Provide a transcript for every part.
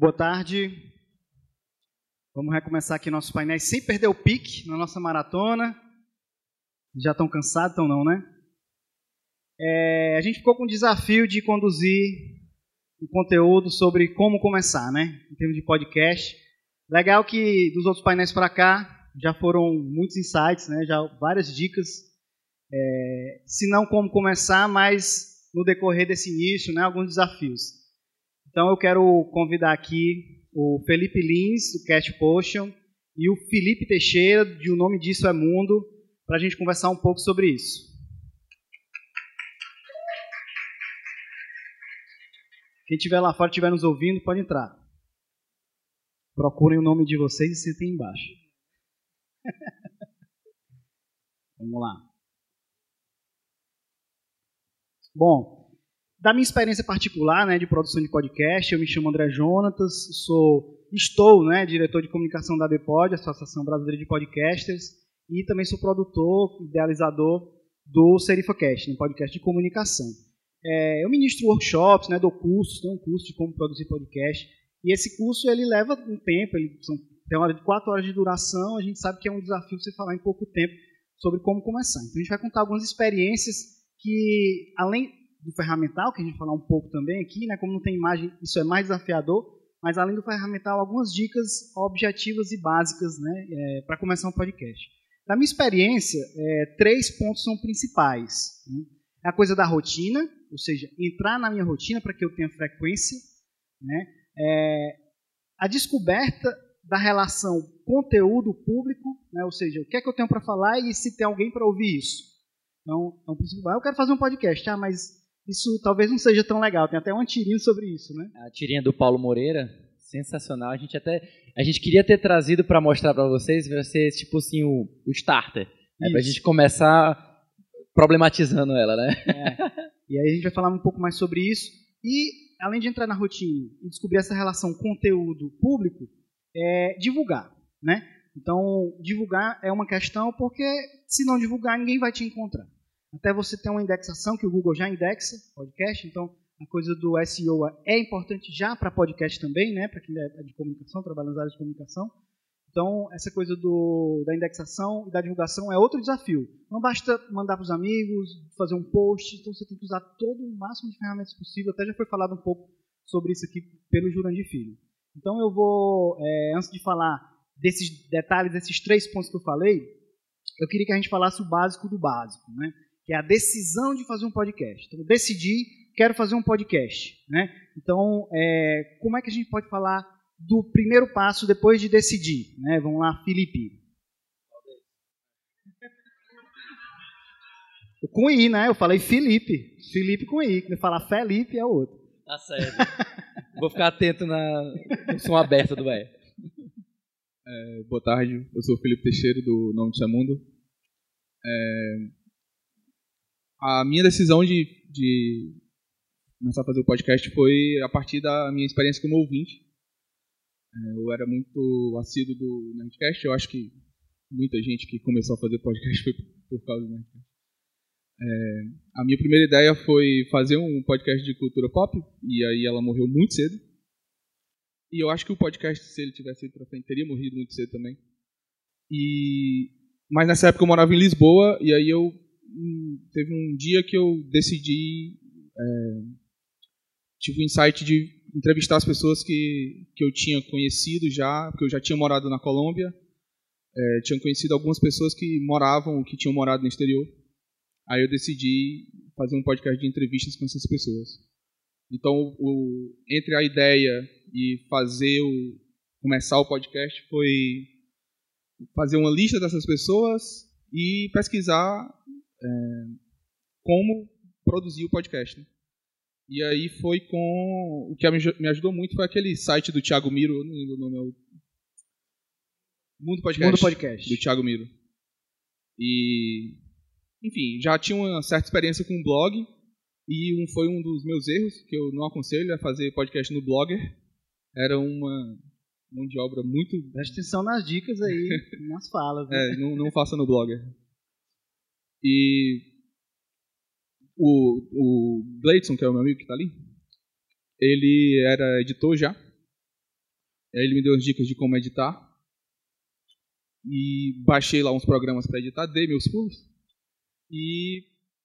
Boa tarde. Vamos recomeçar aqui nossos painéis sem perder o pique na nossa maratona. Já estão cansados, então não, né? É, a gente ficou com o desafio de conduzir um conteúdo sobre como começar, né? Em termos de podcast. Legal que dos outros painéis para cá já foram muitos insights, né? Já várias dicas. É, se não como começar, mas no decorrer desse início, né? Alguns desafios. Então eu quero convidar aqui o Felipe Lins, do Cat Potion, e o Felipe Teixeira, de O Nome Disso é Mundo, para a gente conversar um pouco sobre isso. Quem estiver lá fora, estiver nos ouvindo, pode entrar. Procurem o nome de vocês e sentem embaixo. Vamos lá. Bom, da minha experiência particular, né, de produção de podcast, eu me chamo André Jonatas, sou, estou, né, diretor de comunicação da BPOD, Associação Brasileira de Podcasters, e também sou produtor, idealizador do SerifaCast, um podcast de comunicação. É, eu ministro workshops, né, dou cursos, tenho um curso de como produzir podcast, e esse curso ele leva um tempo, ele são, tem uma hora de quatro horas de duração, a gente sabe que é um desafio você falar em pouco tempo sobre como começar. Então a gente vai contar algumas experiências que, além do ferramental, que a gente vai falar um pouco também aqui, né? Como não tem imagem, isso é mais desafiador, mas além do ferramental, algumas dicas objetivas e básicas, né? É, para começar um podcast. Na minha experiência, é, três pontos são principais. Né? É a coisa da rotina, ou seja, entrar na minha rotina para que eu tenha frequência, né? É, a descoberta da relação conteúdo-público, né? ou seja, o que é que eu tenho para falar e se tem alguém para ouvir isso. Então, é um. Eu quero fazer um podcast, ah, mas isso talvez não seja tão legal. Tem até uma tirinha sobre isso, né? A tirinha do Paulo Moreira, sensacional. A gente até a gente queria ter trazido para mostrar para vocês, vai ser tipo assim o, o starter, né, para a gente começar problematizando ela, né? É. E aí a gente vai falar um pouco mais sobre isso. E além de entrar na rotina e descobrir essa relação conteúdo público, é divulgar, né? Então, divulgar é uma questão porque se não divulgar, ninguém vai te encontrar. Até você ter uma indexação que o Google já indexa podcast, então a coisa do SEO é importante já para podcast também, né? Para quem é de comunicação, trabalha nas áreas de comunicação. Então, essa coisa do, da indexação e da divulgação é outro desafio. Não basta mandar para os amigos, fazer um post, então você tem que usar todo o máximo de ferramentas possível. Até já foi falado um pouco sobre isso aqui pelo Jurandir Filho. Então, eu vou, é, antes de falar desses detalhes, desses três pontos que eu falei, eu queria que a gente falasse o básico do básico, né? Que é a decisão de fazer um podcast. Então, decidi, quero fazer um podcast. Né? Então, é, como é que a gente pode falar do primeiro passo depois de decidir? Né? Vamos lá, Felipe. Com I, né? Eu falei Felipe. Felipe com I. Quando eu falar Felipe é o outro. Tá certo. Vou ficar atento na, no som aberto do E. É, boa tarde, eu sou o Felipe Teixeira, do Nome de Mundo. É, a minha decisão de, de começar a fazer o podcast foi a partir da minha experiência como ouvinte. É, eu era muito assíduo do Nerdcast, eu acho que muita gente que começou a fazer podcast foi por causa do Nerdcast. É, a minha primeira ideia foi fazer um podcast de cultura pop, e aí ela morreu muito cedo. E eu acho que o podcast, se ele tivesse ido frente, teria morrido muito cedo também. E mas nessa época eu morava em Lisboa, e aí eu teve um dia que eu decidi, é, tive o um insight de entrevistar as pessoas que, que eu tinha conhecido já, porque eu já tinha morado na Colômbia, é, tinha conhecido algumas pessoas que moravam, que tinham morado no exterior. Aí eu decidi fazer um podcast de entrevistas com essas pessoas. Então, o, entre a ideia e fazer o começar o podcast foi fazer uma lista dessas pessoas e pesquisar é, como produzir o podcast. Né? E aí foi com. O que me ajudou muito foi aquele site do Thiago Miro, eu não lembro o nome, é o. Mundo Podcast. Mundo Podcast. Do Thiago Miro. E. Enfim, já tinha uma certa experiência com blog. E um, foi um dos meus erros, que eu não aconselho, é fazer podcast no Blogger. Era uma mão de obra muito. Presta atenção nas dicas aí, nas falas. Né? É, não, não faça no Blogger. E o, o Gleidson, que é o meu amigo que está ali, ele era editor já. Aí ele me deu as dicas de como editar. E baixei lá uns programas para editar, dei meus pulos. E,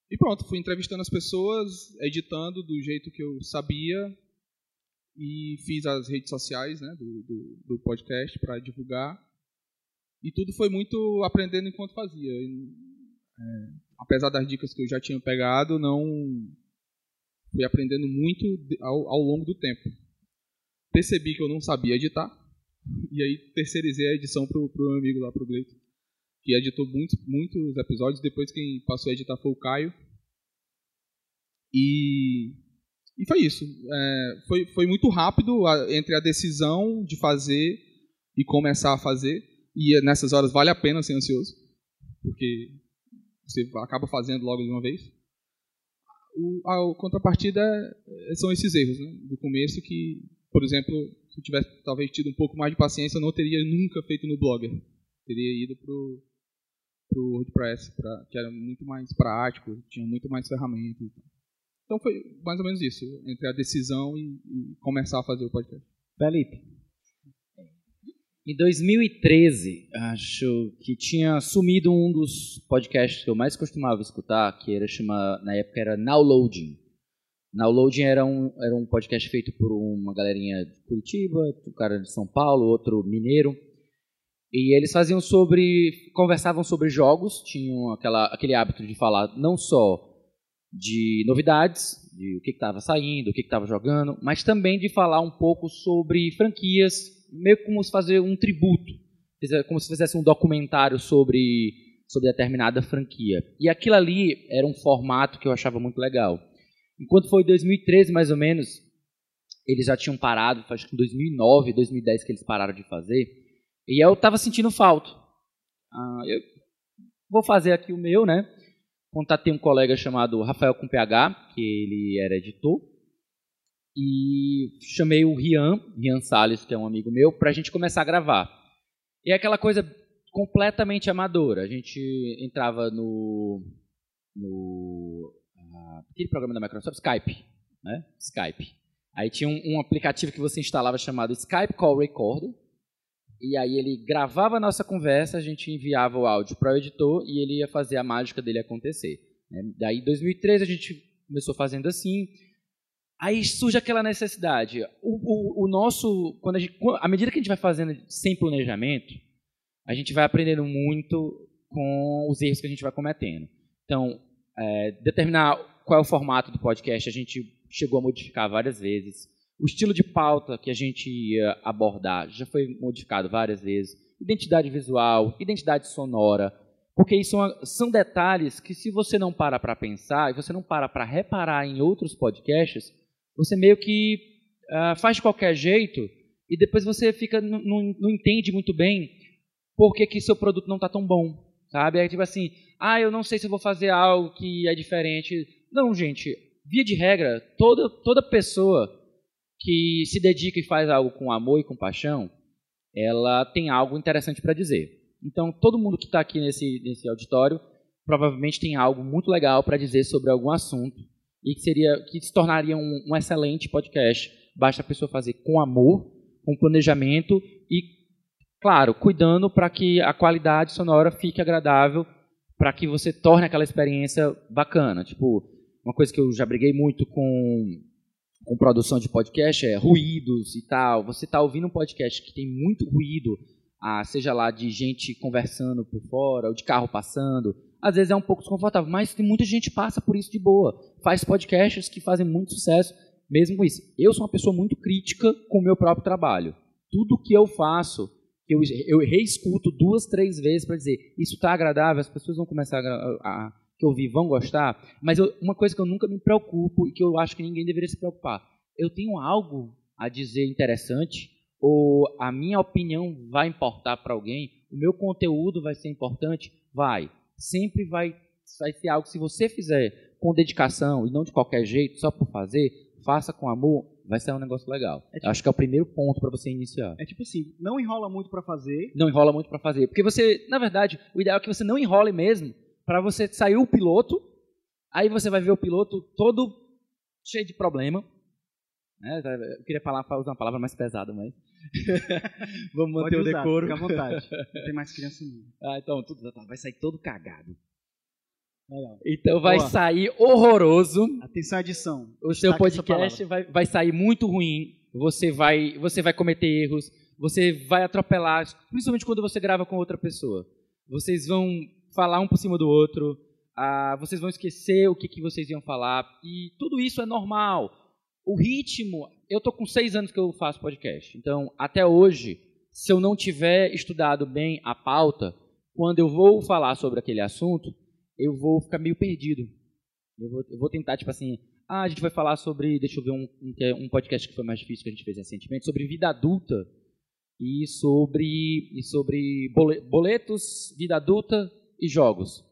e pronto, fui entrevistando as pessoas, editando do jeito que eu sabia. E fiz as redes sociais né, do, do, do podcast para divulgar. E tudo foi muito aprendendo enquanto fazia. É, apesar das dicas que eu já tinha pegado, não fui aprendendo muito ao, ao longo do tempo. Percebi que eu não sabia editar, e aí terceirizei a edição pro, pro meu amigo lá, pro Gleito, que editou muitos, muitos episódios. Depois quem passou a editar foi o Caio. E, e foi isso. É, foi, foi muito rápido a, entre a decisão de fazer e começar a fazer. E nessas horas vale a pena ser ansioso, porque você acaba fazendo logo de uma vez. O, a contrapartida é, são esses erros né, do começo que, por exemplo, se eu tivesse talvez tido um pouco mais de paciência, eu não teria nunca feito no Blogger. Teria ido pro pro WordPress, pra, que era muito mais prático, tinha muito mais ferramentas. Então foi mais ou menos isso, entre a decisão e, e começar a fazer o podcast. Felipe. Em 2013, acho que tinha sumido um dos podcasts que eu mais costumava escutar, que era chama, na época era Nowloading. Nowloading era um, era um podcast feito por uma galerinha de Curitiba, um cara de São Paulo, outro mineiro. E eles faziam sobre, conversavam sobre jogos, tinham aquela, aquele hábito de falar não só de novidades, de o que estava saindo, o que estava jogando, mas também de falar um pouco sobre franquias meio como se fazer um tributo, como se fizesse um documentário sobre, sobre determinada franquia. E aquilo ali era um formato que eu achava muito legal. Enquanto foi 2013, mais ou menos, eles já tinham parado, acho que em 2009, 2010 que eles pararam de fazer, e eu estava sentindo falta. Ah, eu vou fazer aqui o meu, né? Contatei um colega chamado Rafael com PH, que ele era editor, e chamei o Rian, Rian Salles, que é um amigo meu, para a gente começar a gravar. E é aquela coisa completamente amadora. A gente entrava no, no uh, aquele programa da Microsoft, Skype, né? Skype. Aí tinha um, um, aplicativo que você instalava chamado Skype Call Recorder. E aí ele gravava a nossa conversa, a gente enviava o áudio para o editor e ele ia fazer a mágica dele acontecer. Né? Daí, em 2013, a gente começou fazendo assim. Aí surge aquela necessidade. O, o, o nosso, quando a gente, à medida que a gente vai fazendo sem planejamento, a gente vai aprendendo muito com os erros que a gente vai cometendo. Então, é, determinar qual é o formato do podcast, a gente chegou a modificar várias vezes. O estilo de pauta que a gente ia abordar já foi modificado várias vezes. Identidade visual, identidade sonora, porque isso são detalhes que, se você não para para pensar e você não para para reparar em outros podcasts, você meio que uh, faz de qualquer jeito e depois você fica não, entende muito bem por que, que seu produto não está tão bom, sabe? É tipo assim, ah, eu não sei se vou fazer algo que é diferente. Não, gente, via de regra, toda, toda pessoa que se dedica e faz algo com amor e com paixão, ela tem algo interessante para dizer. Então, todo mundo que está aqui nesse, nesse auditório provavelmente tem algo muito legal para dizer sobre algum assunto e que seria que se tornaria um, um excelente podcast. Basta a pessoa fazer com amor, com planejamento e, claro, cuidando para que a qualidade sonora fique agradável, para que você torne aquela experiência bacana. Tipo, uma coisa que eu já briguei muito com com produção de podcast é ruídos e tal. Você está ouvindo um podcast que tem muito ruído, ah, seja lá de gente conversando por fora, ou de carro passando, às vezes é um pouco desconfortável, mas tem muita gente que passa por isso de boa. Faz podcasts que fazem muito sucesso mesmo com isso. Eu sou uma pessoa muito crítica com o meu próprio trabalho. Tudo que eu faço, eu, eu reescuto duas, três vezes para dizer isso está agradável, as pessoas vão começar a, a, que ouvir vão gostar. Mas eu, uma coisa que eu nunca me preocupo e que eu acho que ninguém deveria se preocupar, eu tenho algo a dizer interessante ou a minha opinião vai importar para alguém, o meu conteúdo vai ser importante, vai sempre vai, vai ser algo, se você fizer com dedicação e não de qualquer jeito, só por fazer, faça com amor, vai ser um negócio legal. É tipo, Acho que é o primeiro ponto para você iniciar. É tipo assim, não enrola muito para fazer. Não enrola muito para fazer, porque você, na verdade, o ideal é que você não enrole mesmo, para você sair o piloto, aí você vai ver o piloto todo cheio de problema, Né? Eu queria falar, usar uma palavra mais pesada, mas. Vamos manter Pode o usar, decoro. Fica à vontade. Não tem mais criança não. Ah, então, tudo tá, vai sair todo cagado. Legal. Então vai Boa. sair horroroso. Atenção à edição. O seu Destaque podcast vai, vai sair muito ruim. Você vai, você vai cometer erros. Você vai atropelar, principalmente quando você grava com outra pessoa. Vocês vão falar um por cima do outro. ah, vocês vão esquecer o que, que vocês iam falar. E tudo isso é normal. O ritmo. Eu tô com seis anos que eu faço podcast. Então, até hoje, se eu não tiver estudado bem a pauta, quando eu vou falar sobre aquele assunto, eu vou ficar meio perdido. Eu vou, eu vou tentar, tipo assim, ah, a gente vai falar sobre, deixa eu ver um, um, é podcast que foi mais difícil que a gente fez recentemente, sobre vida adulta e sobre, e sobre bole- boletos, vida adulta e jogos.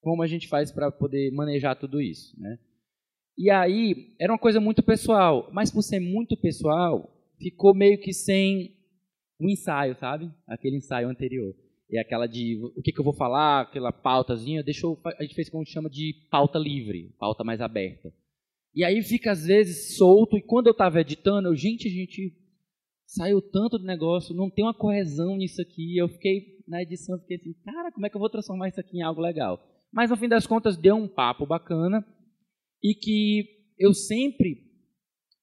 Como a gente faz para poder manejar tudo isso, né? E aí, era uma coisa muito pessoal, mas por ser muito pessoal, ficou meio que sem um ensaio, sabe? Aquele ensaio anterior. E aquela de o que, que eu vou falar, aquela pautazinha, deixou, a gente fez como chama de pauta livre, pauta mais aberta. E aí fica às vezes solto, e quando eu estava editando, eu, gente, a gente saiu tanto do negócio, não tem uma coesão nisso aqui. Eu fiquei, na edição, fiquei assim, cara, como é que eu vou transformar isso aqui em algo legal? Mas no fim das contas, deu um papo bacana, e que eu sempre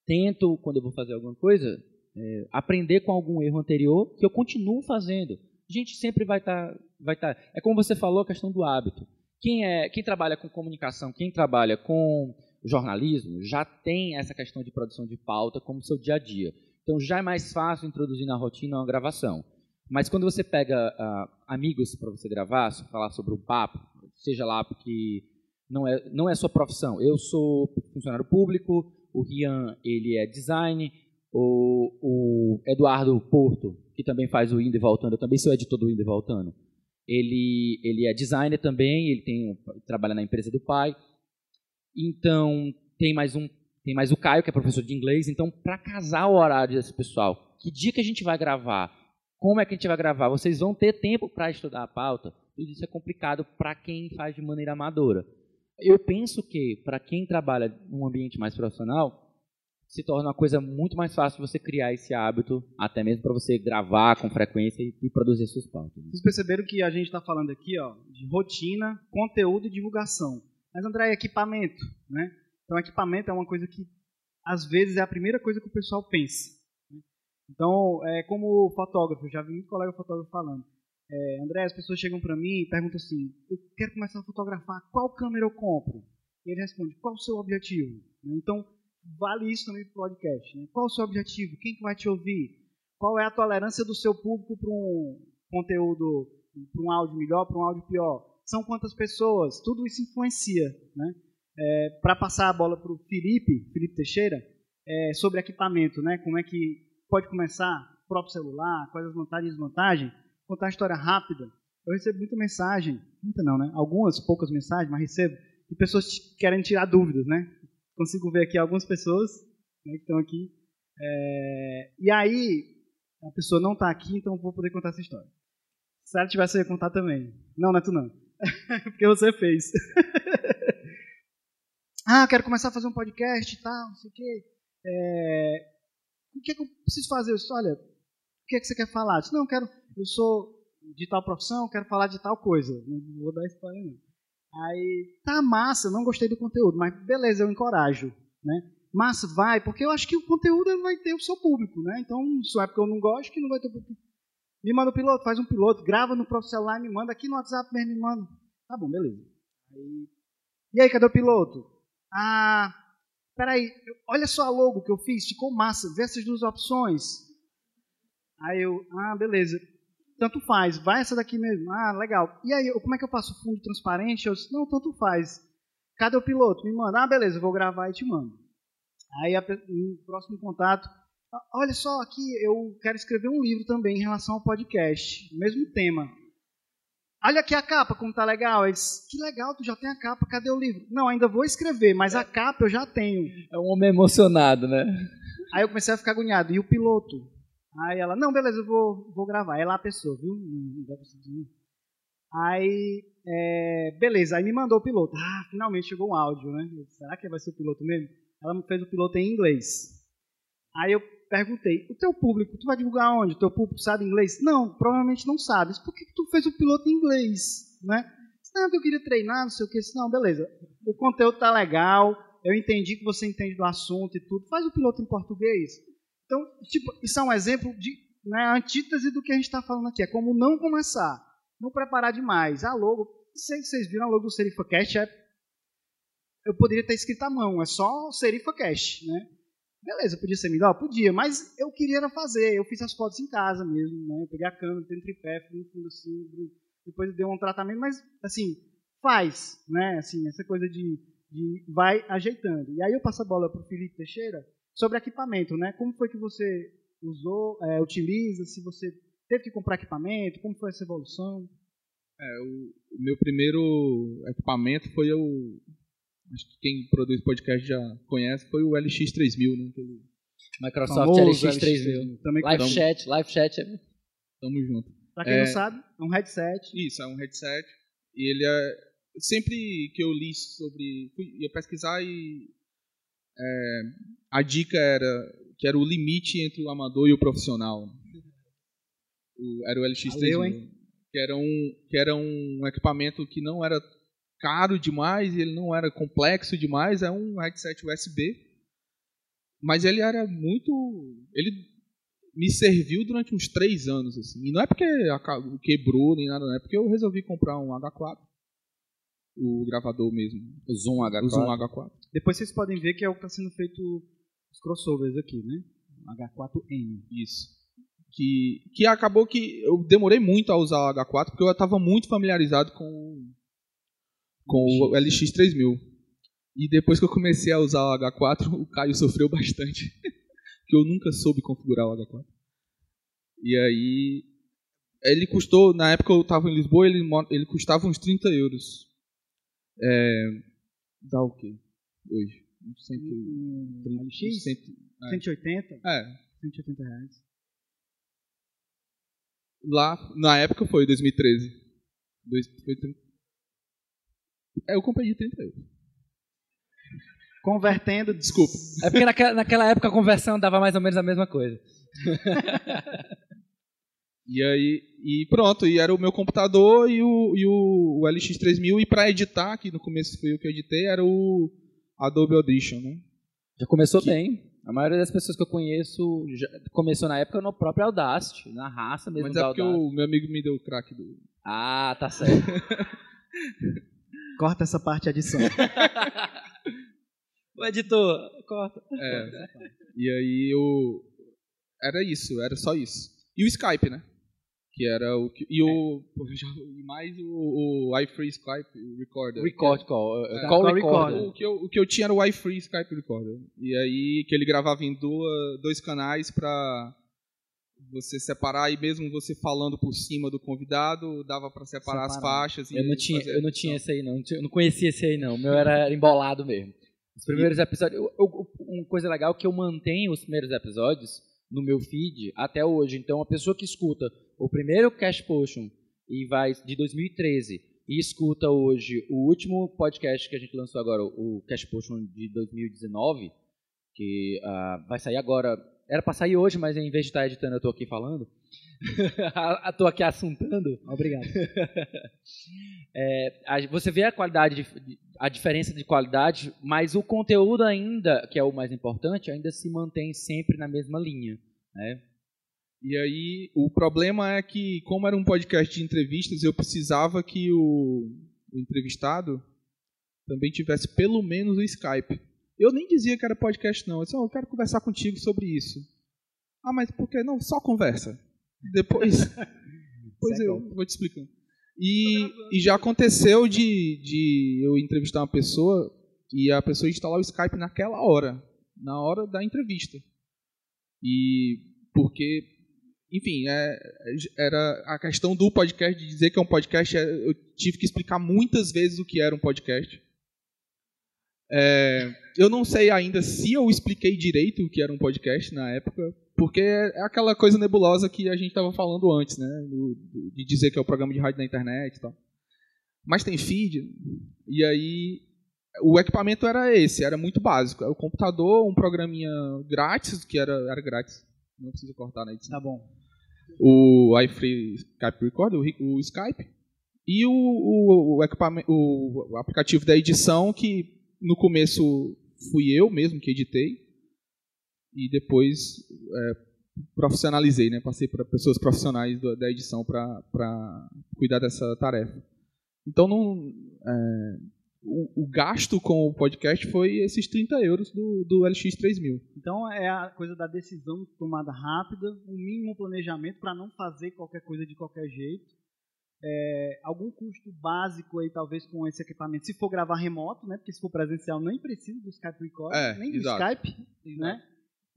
tento, quando eu vou fazer alguma coisa, é, aprender com algum erro anterior, que eu continuo fazendo. A gente sempre vai estar. vai tá, é como você falou, a questão do hábito. Quem, é, quem trabalha com comunicação, quem trabalha com jornalismo, já tem essa questão de produção de pauta como seu dia a dia. Então já é mais fácil introduzir na rotina uma gravação. Mas quando você pega ah, amigos para você gravar, falar sobre um papo, seja lá porque não é, não é sua profissão. Eu sou funcionário público, o Rian ele é design, o, o Eduardo Porto, que também faz o Indo e Voltando, eu também sou editor do Indo e Voltando. Ele, ele é designer também, ele tem, trabalha na empresa do pai. Então, tem mais um tem mais o Caio, que é professor de inglês. Então, para casar o horário desse pessoal, que dia que a gente vai gravar? Como é que a gente vai gravar? Vocês vão ter tempo para estudar a pauta? Tudo isso é complicado para quem faz de maneira amadora. Eu penso que, para quem trabalha num ambiente mais profissional, se torna uma coisa muito mais fácil você criar esse hábito, até mesmo para você gravar com frequência e, e produzir suas pautas. Vocês perceberam que a gente está falando aqui ó, de rotina, conteúdo e divulgação. Mas, André, é equipamento. Né? Então, equipamento é uma coisa que, às vezes, é a primeira coisa que o pessoal pensa. né? Então, é como fotógrafo, já vi muito colega fotógrafo falando. É, André, as pessoas chegam para mim e perguntam assim: eu quero começar a fotografar, qual câmera eu compro? E ele responde: qual o seu objetivo? Né? Então, vale isso também para o podcast. Né? Qual o seu objetivo? Quem que vai te ouvir? Qual é a tolerância do seu público para um conteúdo, para um áudio melhor, para um áudio pior? São quantas pessoas? Tudo isso influencia. Né? É, para passar a bola para o Felipe, Felipe Teixeira, é, sobre equipamento, né? como é que pode começar, próprio celular, quais as vantagens e desvantagens, contar uma história rápida. Eu recebo muita mensagem, muita não, né? Algumas, poucas mensagens, mas recebo, de pessoas querendo tirar dúvidas, né? Consigo ver aqui algumas pessoas né, que estão aqui. É, e aí, a pessoa não está aqui, então eu vou poder contar essa história. Se ela tivesse, eu ia contar também. Não, não é tu não. Porque você fez. ah, quero começar a fazer um podcast e tal, não sei o quê. É, o que, é que eu preciso fazer? Eu disse, olha, o que é que você quer falar? Eu disse, não, eu quero, eu sou de tal profissão, quero falar de tal coisa. Não vou dar spoiler não. Aí, tá massa, não gostei do conteúdo, mas beleza, eu encorajo, né? Massa, vai, porque eu acho que o conteúdo vai ter o seu público, né? Então, se é porque eu não gosto, que não vai ter público. Me manda o piloto, faz um piloto, grava no próprio celular, me manda aqui no WhatsApp mesmo, me manda. Tá bom, beleza. Aí, e aí, cadê o piloto? Ah, peraí, olha só a logo que eu fiz, ficou massa, vê essas duas opções. Aí eu, ah, beleza. Tanto faz, vai essa daqui mesmo. Ah, legal. E aí, como é que eu faço fundo transparente? Eu disse, não, tanto faz. Cadê o piloto? Me manda. Ah, beleza, eu vou gravar e te mando. Aí, no próximo contato, "Ah, olha só aqui, eu quero escrever um livro também em relação ao podcast, mesmo tema. Olha aqui a capa, como tá legal. Ele disse, que legal, tu já tem a capa, cadê o livro? Não, ainda vou escrever, mas a capa eu já tenho. É um homem emocionado, né? Aí eu comecei a ficar agoniado. E o piloto? Aí ela, não, beleza, eu vou, vou gravar. Aí lá a pessoa, viu? Aí, é, beleza, aí me mandou o piloto. Ah, finalmente chegou um áudio, né? Será que vai ser o piloto mesmo? Ela fez o piloto em inglês. Aí eu perguntei, o teu público, tu vai divulgar onde? O teu público sabe inglês? Não, provavelmente não sabe. Por que, que tu fez o piloto em inglês? Né? Não, eu queria treinar, não sei o que. Não, beleza. O conteúdo tá legal, eu entendi que você entende do assunto e tudo. Faz o piloto em português. Então, tipo, isso é um exemplo de né, antítese do que a gente está falando aqui. É como não começar, não preparar demais. A logo, vocês, vocês viram a logo do SerifaCast, é, eu poderia ter escrito à mão, é só SerifaCast, né? Beleza, podia ser melhor? Podia, mas eu queria fazer. Eu fiz as fotos em casa mesmo, né? Eu peguei a câmera, tem tripé, fui no fundo assim, depois deu um tratamento, mas assim, faz, né? Assim, essa coisa de, de vai ajeitando. E aí eu passo a bola para o Felipe Teixeira sobre equipamento, né? Como foi que você usou, é, utiliza, se você teve que comprar equipamento, como foi essa evolução? É, o, o meu primeiro equipamento foi o acho que quem produz podcast já conhece, foi o LX3000, né? Aquele Microsoft LX3000. Também live tamo, chat, live chat. É tamo junto. Pra quem é, não sabe, é um headset. Isso, é um headset. E ele é. Sempre que eu li sobre. Fui, ia pesquisar e. É, a dica era que era o limite entre o amador e o profissional. O, era o LX3000. Que era, um, que era um equipamento que não era caro demais, ele não era complexo demais, é um headset USB. Mas ele era muito. Ele me serviu durante uns três anos. Assim. E não é porque quebrou nem nada, não é porque eu resolvi comprar um H4. O gravador mesmo. O Zoom H4. O Zoom H4. Depois vocês podem ver que é o que está sendo feito os crossovers aqui, né? H4N. Isso. Que, que acabou que eu demorei muito a usar o H4 porque eu estava muito familiarizado com com o LX3000. E depois que eu comecei a usar o H4, o Caio sofreu bastante. porque eu nunca soube configurar o H4. E aí. Ele custou, na época eu estava em Lisboa, ele, ele custava uns 30 euros. É, dá o quê? Hoje? 130, LX? 100, é. 180? É. 180 reais. Lá, na época foi 2013. Dois, foi 30, é, eu comprei de 30 euros. Convertendo, desculpa. É porque naquela, naquela época a conversão dava mais ou menos a mesma coisa. e aí, e pronto, e era o meu computador e o, e o, o LX3000, e para editar, que no começo foi o que eu editei, era o Adobe Audition, né? Já começou que... bem. A maioria das pessoas que eu conheço começou na época no próprio Audacity, na raça mesmo Mas é porque o meu amigo me deu o crack do... Ah, tá certo. Corta essa parte adição. o editor, corta. É. E aí eu. Era isso, era só isso. E o Skype, né? Que era o. E o. E mais o, o iFree Skype Recorder. Record call. É, call, call recorder. O, que eu, o que eu tinha era o iFree Skype Recorder. E aí que ele gravava em duas, dois canais pra você separar e mesmo você falando por cima do convidado, dava para separar, separar, as faixas. eu não tinha, eu não tinha esse aí não, eu não conhecia esse aí não. O meu era embolado mesmo. Os primeiros e... episódios, eu, eu, uma coisa legal é que eu mantenho os primeiros episódios no meu feed até hoje. Então a pessoa que escuta o primeiro Cash Potion e vai de 2013 e escuta hoje o último podcast que a gente lançou agora, o Cash Potion de 2019, que uh, vai sair agora era para sair hoje, mas em vez de estar editando, eu estou aqui falando. Estou aqui assuntando. Obrigado. é, você vê a qualidade, a diferença de qualidade, mas o conteúdo ainda, que é o mais importante, ainda se mantém sempre na mesma linha. Né? E aí, o problema é que, como era um podcast de entrevistas, eu precisava que o, o entrevistado também tivesse pelo menos o Skype. Eu nem dizia que era podcast, não. Eu disse, oh, eu quero conversar contigo sobre isso. Ah, mas por que não? Só conversa. Depois, depois eu vou te explicando. E, e já aconteceu de, de eu entrevistar uma pessoa e a pessoa instalar o Skype naquela hora, na hora da entrevista. E porque, enfim, é, era a questão do podcast, de dizer que é um podcast, é, eu tive que explicar muitas vezes o que era um podcast. É, eu não sei ainda se eu expliquei direito o que era um podcast na época, porque é aquela coisa nebulosa que a gente estava falando antes, né? de dizer que é o programa de rádio na internet e tal. Mas tem feed, e aí o equipamento era esse, era muito básico. O computador, um programinha grátis, que era, era grátis. Não precisa cortar na edição. Tá bom. O iFree Skype Recorder, o, o Skype. E o, o, o, equipamento, o aplicativo da edição, que no começo fui eu mesmo que editei. E depois é, profissionalizei, né? Passei para pessoas profissionais do, da edição para cuidar dessa tarefa. Então, não, é, o, o, gasto com o podcast foi esses 30 euros do, do LX3000. Então, é a coisa da decisão tomada rápida, um mínimo planejamento para não fazer qualquer coisa de qualquer jeito. É, algum custo básico aí, talvez, com esse equipamento, se for gravar remoto, né? Porque se for presencial, nem precisa do Skype Record, é, nem do exato. Skype, né?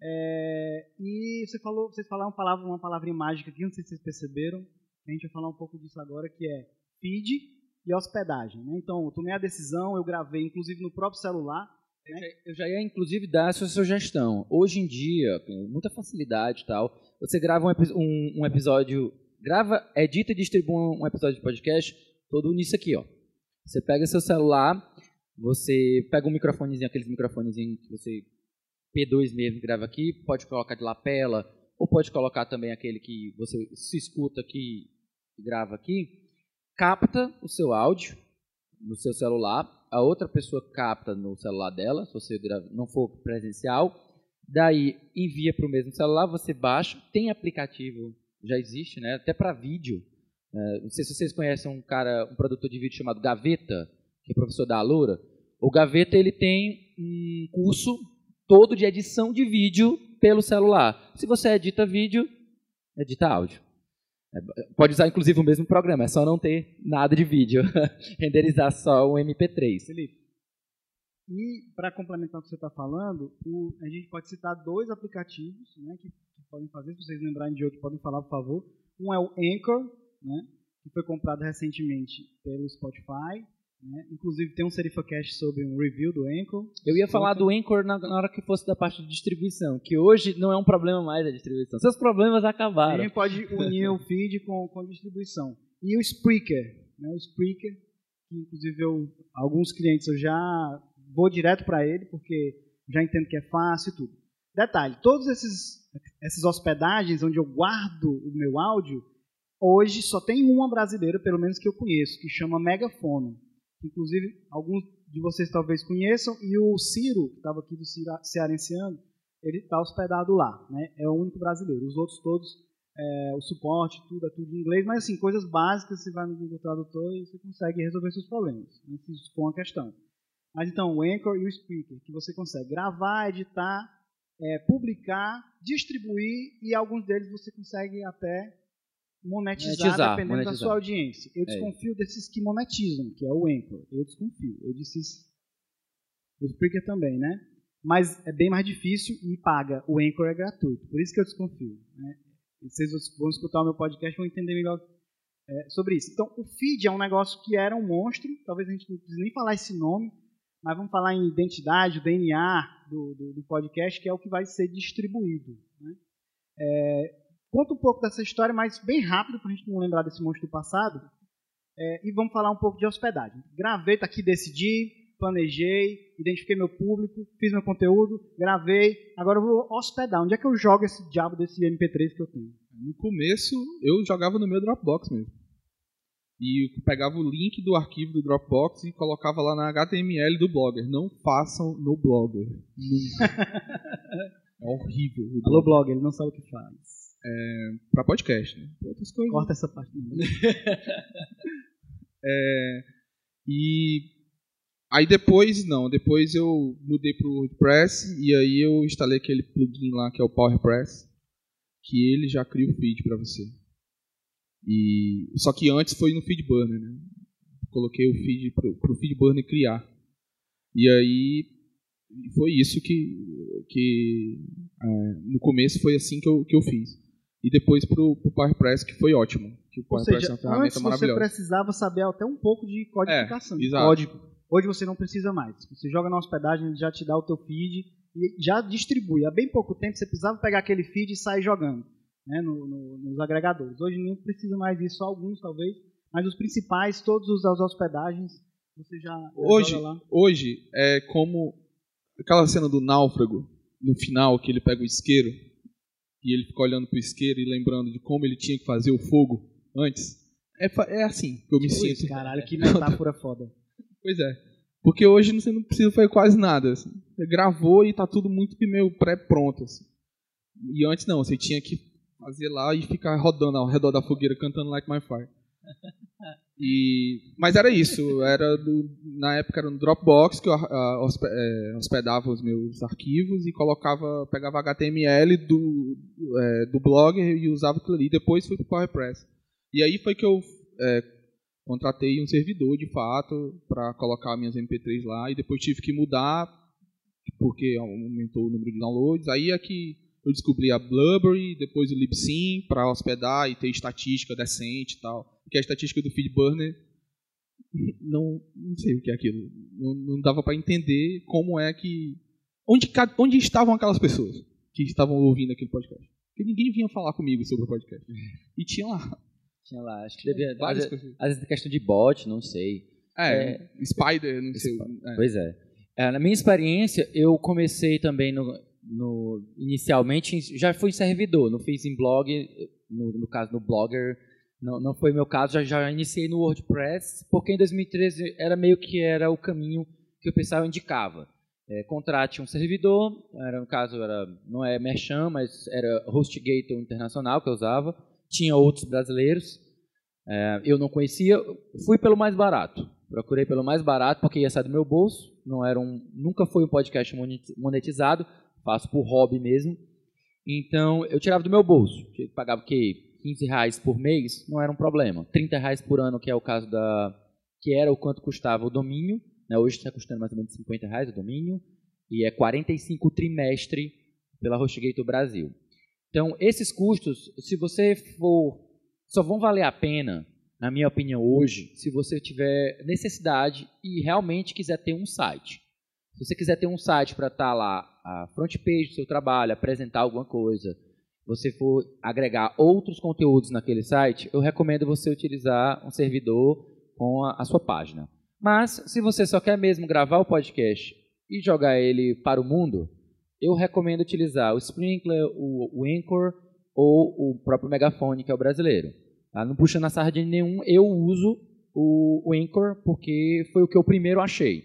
É, e você falou, vocês falaram uma palavra, uma palavrinha mágica aqui, não sei se vocês perceberam. A gente vai falar um pouco disso agora, que é feed e hospedagem. Né? Então, eu tomei a decisão, eu gravei, inclusive no próprio celular. Né? Eu já ia, inclusive, dar essa sugestão. Hoje em dia, com muita facilidade e tal, você grava um, um, um, episódio, grava, edita e distribui um episódio de podcast todo nisso aqui, ó. Você pega seu celular, você pega um microfonezinho, aqueles microfonezinhos que você P2 mesmo grava aqui, pode colocar de lapela, ou pode colocar também aquele que você se escuta aqui e grava aqui, capta o seu áudio no seu celular, a outra pessoa capta no celular dela, se você não for presencial, daí envia para o mesmo celular, você baixa, tem aplicativo, já existe, né? até para vídeo. É, não sei se vocês conhecem um cara, um produtor de vídeo chamado Gaveta, que é professor da Alura. O Gaveta ele tem um curso todo de edição de vídeo pelo celular. Se você edita vídeo, edita áudio. É, pode usar inclusive o mesmo programa, é só não ter nada de vídeo, renderizar só o MP3. Felipe, e para complementar o que você está falando, o, a gente pode citar dois aplicativos né, que, que, podem fazer, se vocês lembrarem de outro, podem falar, por favor. Um é o Anchor, né, que foi comprado recentemente pelo Spotify, né? Inclusive tem um SerifaCast sobre um review do Anchor. Eu ia falar do Anchor na, na, hora que fosse da parte de distribuição, que hoje não é um problema mais a distribuição. Seus problemas acabaram. A gente pode unir o feed com, com a distribuição. E o Spreaker, né? o Spreaker, que inclusive eu, alguns clientes eu já vou direto para ele, porque já entendo que é fácil e tudo. Detalhe, todas essas hospedagens onde eu guardo o meu áudio, hoje só tem uma brasileira, pelo menos que eu conheço, que chama Megafono inclusive alguns de vocês talvez conheçam, e o Ciro, que estava aqui do Cearenseano, ele está hospedado lá, né? é o único brasileiro. Os outros todos, é, o suporte, tudo é tudo em inglês, mas assim, coisas básicas, você vai no Google Tradutor e você consegue resolver seus problemas, né? se for uma questão. Mas então, o Anchor e o Speaker, que você consegue gravar, editar, é, publicar, distribuir, e alguns deles você consegue até monetizar, monetizar dependendo monetizar. da sua audiência. Eu é. desconfio é. desses que monetizam, que é o Anchor. Eu desconfio. Eu disse isso. O Spreaker também, né? Mas é bem mais difícil e paga. O Anchor é gratuito. Por isso que eu desconfio. Né? Vocês vão escutar o meu podcast e vão entender melhor é, sobre isso. Então, o feed é um negócio que era um monstro. Talvez a gente não precise nem falar esse nome. Mas vamos falar em identidade, o DNA do, do, do podcast, que é o que vai ser distribuído. Né? É, Conta um pouco dessa história, mas bem rápido, para a gente não lembrar desse monstro do passado. É, e vamos falar um pouco de hospedagem. Gravei, tá aqui, decidi, planejei, identifiquei meu público, fiz meu conteúdo, gravei. Agora eu vou hospedar. Onde é que eu jogo esse diabo desse MP3 que eu tenho? No começo, eu jogava no meu Dropbox mesmo. E eu pegava o link do arquivo do Dropbox e colocava lá na HTML do Blogger. Não façam no Blogger. Nunca. é horrível. Alô, Blogger, ele não sabe o que faz é, para podcast, né? Outras coisas. Corta essa parte. é, e aí depois, não, depois eu mudei pro WordPress e aí eu instalei aquele plugin lá que é o PowerPress, que ele já cria o feed para você. E só que antes foi no FeedBurner, né? Coloquei o feed pro, pro FeedBurner criar. E aí foi isso que, que é, no começo foi assim que eu, que eu fiz e depois para o PowerPress, que foi ótimo. Que o PowerPress seja, é uma ferramenta antes você precisava saber até um pouco de codificação, é, de código. Hoje você não precisa mais. Você joga na hospedagem, ele já te dá o teu feed e já distribui. Há bem pouco tempo você precisava pegar aquele feed e sair jogando né, no, no, nos agregadores. Hoje não precisa mais disso, só alguns talvez, mas os principais, todos os as hospedagens Você já, já Hoje, hoje é como aquela cena do náufrago, no final, que ele pega o isqueiro e ele fica olhando pro isqueiro e lembrando de como ele tinha que fazer o fogo antes. É, é assim que eu me Tipo sinto. caralho, que metáfora foda. Pois é. Porque hoje você não precisa fazer quase nada. assim. Você gravou e tá tudo muito meio pré-pronto. assim. E antes não, você tinha que fazer lá e ficar rodando ao redor da fogueira cantando Like My Fire. E, mas era isso, era do, na época era no Dropbox que eu ah, hospe- eh, hospedava os meus arquivos e colocava, pegava HTML do, eh, do blog e usava aquilo ali. Depois fui pro PowerPress. E aí foi que eu eh, contratei um servidor de fato para colocar minhas MP3 lá e depois tive que mudar porque aumentou o número de downloads. Aí é que eu descobri a Blueberry, depois o Libsyn para hospedar e ter estatística decente e tal. Porque a estatística do Feedburner não, não sei o que é aquilo. Não, não dava para entender como é que onde, onde estavam aquelas pessoas que estavam ouvindo aquele podcast. Porque ninguém vinha falar comigo sobre o podcast. E tinha lá Tinha lá, acho que devia. várias Às, coisas. às vezes questão de bot, não sei. É, Spider, não sei. é. Pois é. É, Na minha experiência, eu comecei também no, no- inicialmente, já fui servidor, não fiz em blog, no, no caso no Blogger, não, não foi meu caso, já, já iniciei no WordPress, porque em 2013 era meio que era o caminho que o pessoal indicava. É, contrate um servidor, era no caso era não é Merchant, mas era HostGator Internacional que eu usava, tinha outros brasileiros, é, eu não conhecia, fui pelo mais barato. Procurei pelo mais barato porque ia sair do meu bolso. Não era um, nunca foi um podcast moneti- monetizado. Faço por hobby mesmo. Então eu tirava do meu bolso. Pagava o quê? 15 reais por mês não era um problema. 30 reais por ano, que é o caso da. que era o quanto custava o domínio. Né? Hoje está custando mais ou menos 50 reais o domínio. E é 45 trimestre pela HostGator Brasil. Então, esses custos, se você for. só vão valer a pena na minha opinião, hoje, se você tiver necessidade e realmente quiser ter um site. Se você quiser ter um site para estar lá, a front page do seu trabalho, apresentar alguma coisa, você for agregar outros conteúdos naquele site, eu recomendo você utilizar um servidor com a, a sua página. Mas, se você só quer mesmo gravar o podcast e jogar ele para o mundo, eu recomendo utilizar o Sprinkler, o, o Anchor ou o próprio Megafone, que é o brasileiro. Tá? Não puxando a sardinha nenhum, eu uso o, o Anchor porque foi o que eu primeiro achei.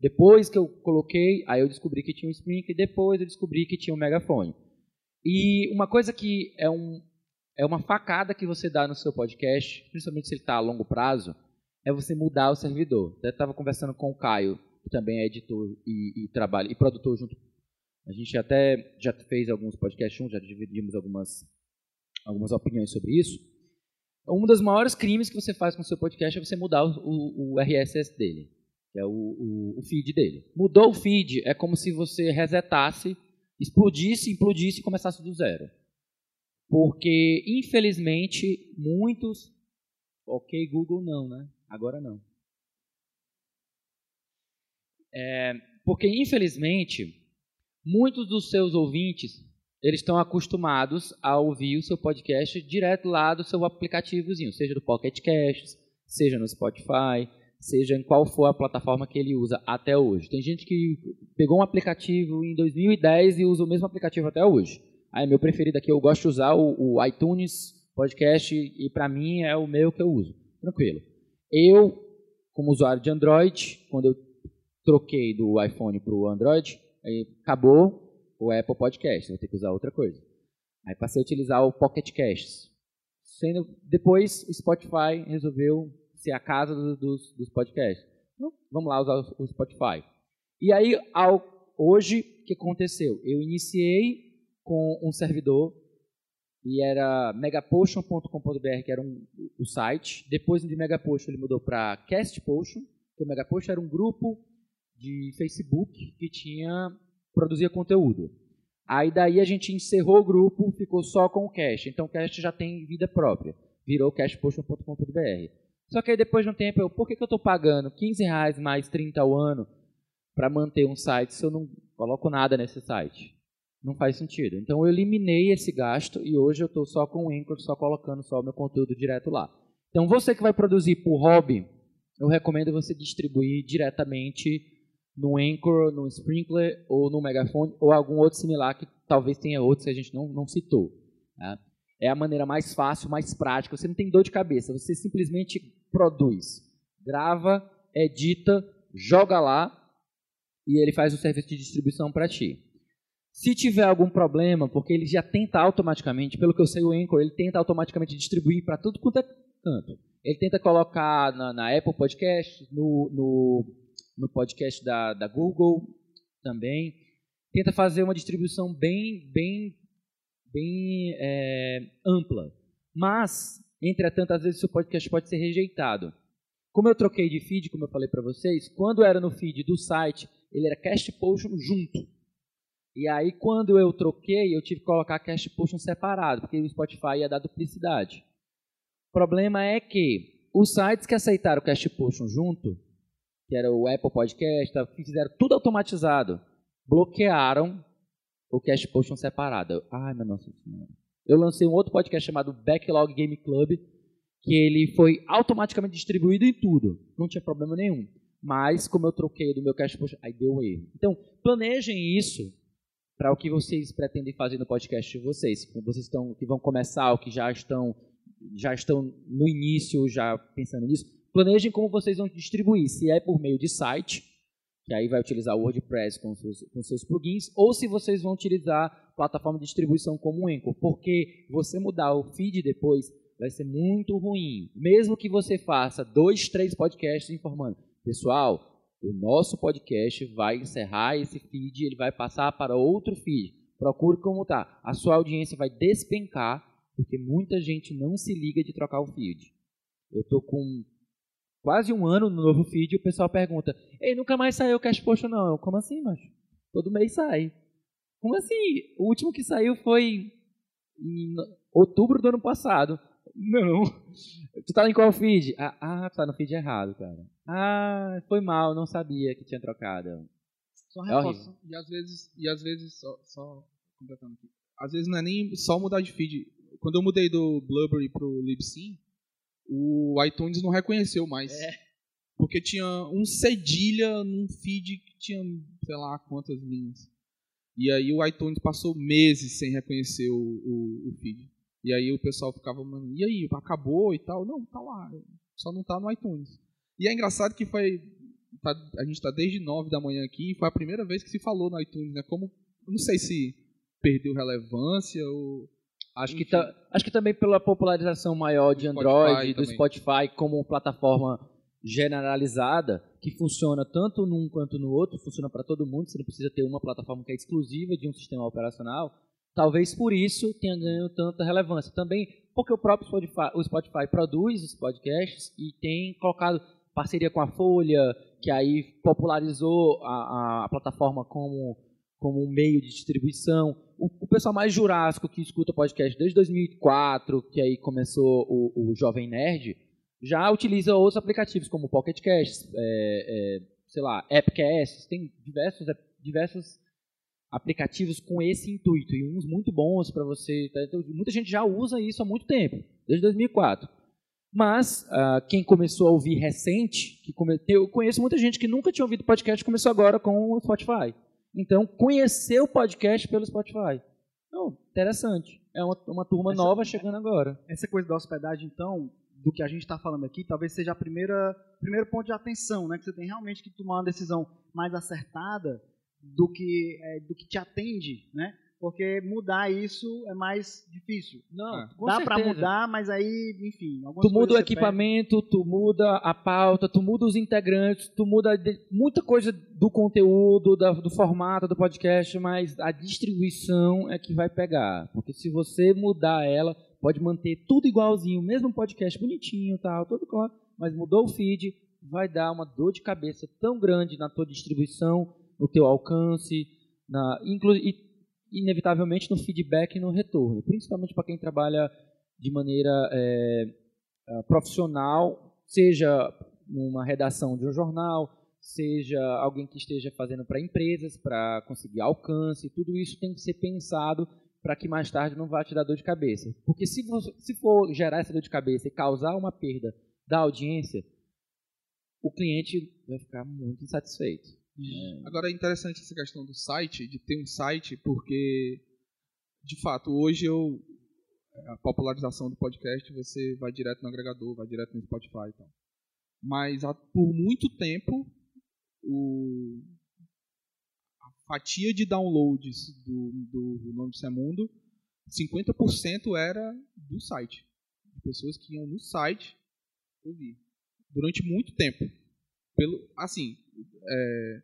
Depois que eu coloquei, aí eu descobri que tinha o Sprinkler, depois eu descobri que tinha o Megafone. E uma coisa que é, um, é uma facada que você dá no seu podcast, principalmente se ele está a longo prazo, é você mudar o servidor. Eu estava conversando com o Caio, que também é editor e, e trabalha e produtor junto. A gente até já fez alguns podcasts juntos, já dividimos algumas, algumas opiniões sobre isso. Um dos maiores crimes que você faz com o seu podcast é você mudar o, o, RSS dele, que é o, o feed dele. Mudou o feed, é como se você resetasse, explodisse, implodisse e começasse do zero. Porque, infelizmente, muitos. Ok, Google não, né? Agora não. É, porque, infelizmente, muitos dos seus ouvintes eles estão acostumados a ouvir o seu podcast direto lá do seu aplicativozinho, seja do Pocket Casts, seja no Spotify, seja em qual for a plataforma que ele usa até hoje. Tem gente que pegou um aplicativo em 2010 e usa o mesmo aplicativo até hoje. Aí, meu preferido aqui, eu gosto de usar o, o iTunes Podcast e para mim é o meu que eu uso. Tranquilo. Eu, como usuário de Android, quando eu troquei do iPhone para o Android, acabou o Apple Podcast, vou ter que usar outra coisa. Aí passei a utilizar o Pocket Casts. Sendo, depois o Spotify resolveu ser a casa do, dos, dos podcasts. Então, vamos lá usar o Spotify. E aí, ao, hoje, o que aconteceu? Eu iniciei com um servidor e era megapotion.com.br, que era um, o site. Depois de Megapotion ele mudou para Castpotion, que o Megapotion era um grupo de Facebook que tinha produzia conteúdo. Aí daí a gente encerrou o grupo, ficou só com o cache. Então o cache já tem vida própria. Virou cashpotion.com.br. Só que aí depois de um tempo eu, por que, que eu estou pagando 15 reais mais 30 ao ano para manter um site se eu não coloco nada nesse site? Não faz sentido. Então eu eliminei esse gasto e hoje eu estou só com o Anchor, só colocando só o meu conteúdo direto lá. Então você que vai produzir por hobby, eu recomendo você distribuir diretamente no Anchor, no Sprinkler ou no Megafone ou algum outro similar que talvez tenha outros que a gente não, não citou. Tá? É a maneira mais fácil, mais prática. Você não tem dor de cabeça, você simplesmente produz, grava, edita, joga lá e ele faz o serviço de distribuição para ti. Se tiver algum problema, porque ele já tenta automaticamente, pelo que eu sei, o Anchor, ele tenta automaticamente distribuir para tudo quanto é canto. Ele tenta colocar na, na Apple Podcast, no, no, no podcast da, da, Google também. Tenta fazer uma distribuição bem, bem, bem é, ampla. Mas, entretanto, às vezes o podcast pode ser rejeitado. Como eu troquei de feed, como eu falei para vocês, quando era no feed do site, ele era Cast Potion junto. E aí, quando eu troquei, eu tive que colocar Cast Potion separado, porque o Spotify ia dar duplicidade. O problema é que os sites que aceitaram o Cast Potion junto, que era o Apple Podcast, que fizeram tudo automatizado, bloquearam o Cast Potion separado. Ai, meu nossa senhora. Eu lancei um outro podcast chamado Backlog Game Club, que ele foi automaticamente distribuído em tudo. Não tinha problema nenhum. Mas, como eu troquei do meu cache puxa, aí deu um erro. Então, planejem isso para o que vocês pretendem fazer no podcast de vocês. Vocês estão, que vão começar ou que já estão, já estão no início, já pensando nisso. Planejem como vocês vão distribuir. Se é por meio de site, que aí vai utilizar o WordPress com seus, com seus plugins, ou se vocês vão utilizar plataforma de distribuição como o Anchor. Porque você mudar o feed depois vai ser muito ruim. Mesmo que você faça dois, três podcasts informando, pessoal, o nosso podcast vai encerrar esse feed, ele vai passar para outro feed. Procure como tá. A sua audiência vai despencar, porque muita gente não se liga de trocar o feed. Eu tô com quase um ano no novo feed e o pessoal pergunta: "Ei, nunca mais saiu o Cash Post não?" Como assim, macho? Todo mês sai. Como assim? O último que saiu foi em outubro do ano passado. Não. Tu tá em qual feed? Ah, ah, tu tá no feed errado, cara. Ah, foi mal, não sabia que tinha trocado. Só é reforço. e às vezes, e às vezes só, só completando aqui. Às vezes não é nem só mudar de feed. Quando eu mudei do Blueberry pro Libsyn, o iTunes não reconheceu mais. É. Porque tinha um cedilha num feed que tinha, sei lá, quantas linhas. E aí o iTunes passou meses sem reconhecer o, o, o feed. E aí o pessoal ficava, e aí, acabou e tal? Não, tá lá, só não tá no iTunes. E é engraçado que foi, tá, a gente está desde 9 da manhã aqui, e foi a primeira vez que se falou no iTunes, né? Como, não sei se perdeu relevância ou... Acho que, tá, acho que também pela popularização maior de Android, do Spotify como plataforma generalizada, que funciona tanto num quanto no outro, funciona para todo mundo, você não precisa ter uma plataforma que é exclusiva de um sistema operacional. Talvez por isso tenha ganho tanta relevância. Também porque o próprio Spotify, o Spotify produz os podcasts e tem colocado parceria com a Folha, que aí popularizou a, a plataforma como, como um meio de distribuição. O, o, pessoal mais jurássico que escuta podcast desde 2004, que aí começou o, o Jovem Nerd, já utiliza outros aplicativos como Pocket Casts, é, é, sei lá, Appcasts, tem diversos, diversos aplicativos com esse intuito e uns muito bons para você. Tá? Então, muita gente já usa isso há muito tempo, desde 2004. Mas uh, quem começou a ouvir recente, que come... eu conheço muita gente que nunca tinha ouvido podcast, começou agora com o Spotify. Então, conheceu o podcast pelo Spotify. Então, interessante. É uma, uma turma essa, nova chegando agora. Essa coisa da hospedagem, então, do que a gente está falando aqui, talvez seja a primeira primeiro ponto de atenção, né? Que você tem realmente que tomar uma decisão mais acertada do que, é, do que te atende, né? Porque mudar isso é mais difícil. Não, é. dá para mudar, mas aí, enfim. Tu muda o equipamento, tu muda a pauta, tu muda os integrantes, tu muda muita coisa do conteúdo, da, do formato do podcast, mas a distribuição é que vai pegar. Porque se você mudar ela, pode manter tudo igualzinho, mesmo podcast bonitinho, tal, tudo mas mudou o feed, vai dar uma dor de cabeça tão grande na tua distribuição no teu alcance, na, e, inevitavelmente no feedback e no retorno, principalmente para quem trabalha de maneira é, profissional, seja numa redação de um jornal, seja alguém que esteja fazendo para empresas, para conseguir alcance, tudo isso tem que ser pensado para que mais tarde não vá te dar dor de cabeça. Porque se, você, se for gerar essa dor de cabeça e causar uma perda da audiência, o cliente vai ficar muito insatisfeito. Agora é interessante essa questão do site, de ter um site, porque de fato hoje eu a popularização do podcast você vai direto no agregador, vai direto no Spotify e tal. Mas por muito tempo o, a fatia de downloads do, do Nome do Mundo 50% era do site. De pessoas que iam no site ouvir. Durante muito tempo. Pelo, assim, é,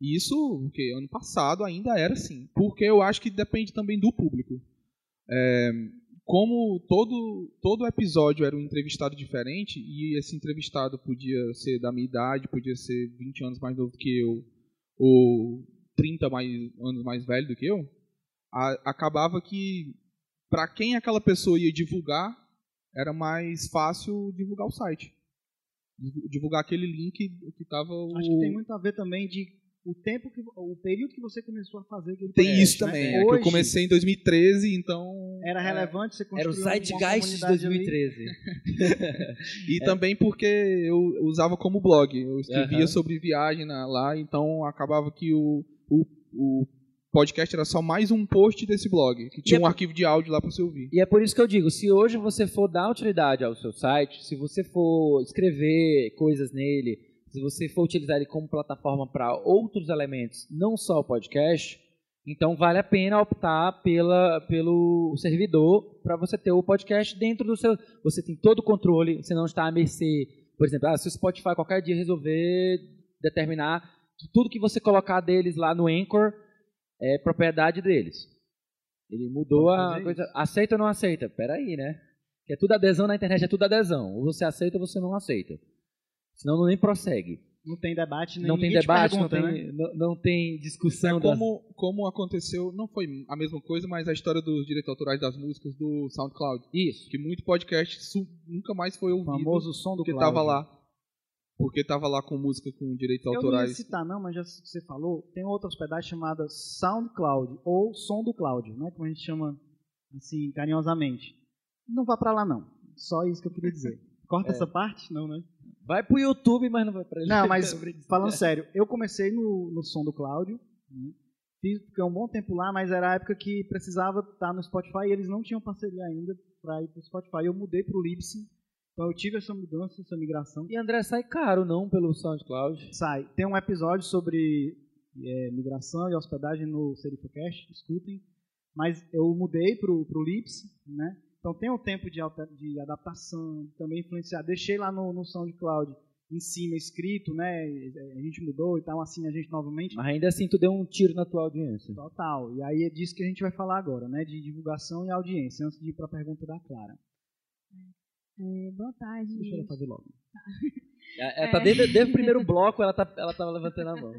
isso, que ano passado ainda era assim. Porque eu acho que depende também do público. É, como todo, todo episódio era um entrevistado diferente, e esse entrevistado podia ser da minha idade, podia ser 20 anos mais novo que eu, ou 30 mais, anos mais velho do que eu, a, acabava que, para quem aquela pessoa ia divulgar, era mais fácil divulgar o site. Divulgar aquele link que estava. Acho que tem muito a ver também de o tempo que o período que você começou a fazer aquele Tem podcast, isso também, né? é que eu Hoje, comecei em 2013, então Era relevante você construir Era o site uma Geist de comunidade ali. 2013. e também porque eu usava como blog, eu escrevia Aham. sobre viagem lá, então acabava que o, o, o podcast era só mais um post desse blog, que tinha é um por- arquivo de áudio lá para você ouvir. E é por isso que eu digo, se hoje você for dar utilidade ao seu site, se você for escrever coisas nele, se você for utilizar ele como plataforma para outros elementos, não só o podcast, então vale a pena optar pela, pelo servidor para você ter o podcast dentro do seu. Você tem todo o controle, você não está à mercê. Por exemplo, ah, se o Spotify qualquer dia resolver determinar que tudo que você colocar deles lá no Anchor é propriedade deles. Ele mudou a coisa. Aceita ou não aceita? Peraí, né? Que é tudo adesão na internet, é tudo adesão. Ou você aceita ou você não aceita. Senão não nem prossegue. Não tem debate, nem não tem debate, pergunta, não, né? tem, não, não tem discussão. É das- como, como aconteceu, não foi a mesma coisa, mas a história dos direitos autorais das músicas do SoundCloud. Isso. Que muito podcast nunca mais foi O ouvido famoso som do porque Cláudio. tava lá. Porque tava lá com música com direitos Eu não ia autorais. citar não, mas já que você falou, tem outra hospedagem chamada SoundCloud, ou Som do Cláudio, né, como a gente chama assim, carinhosamente. Não vá pra lá não, só isso que eu queria dizer. Corta É. essa parte? Não, né? Vai pro YouTube, mas não vai pra ele. Não, mas falando sério, eu comecei no, no som do Cláudio, né? fiz, fiquei um bom tempo lá, mas era a época que precisava estar no Spotify e eles não tinham parceria ainda para ir para o Spotify. Eu mudei para o Libsyn, então eu tive essa mudança, essa migração. E André sai caro, não pelo SoundCloud. Sai. Tem um episódio sobre é, migração e hospedagem no SerifaCast, escutem. Mas eu mudei para o Libsyn, né? Então tem um tempo de, de adaptação, também influenciar. Deixei lá no, no SoundCloud em cima escrito, né? A gente mudou e tal, assim a gente novamente. Mas ainda assim, tu deu um tiro na tua audiência. Total. E aí é disso que a gente vai falar agora, né? De divulgação e audiência, antes de ir para a pergunta da Clara. É, boa tarde. Deixa ela fazer logo. É, é, tá desde, desde o primeiro bloco, ela, tá, ela tava levantando a mão.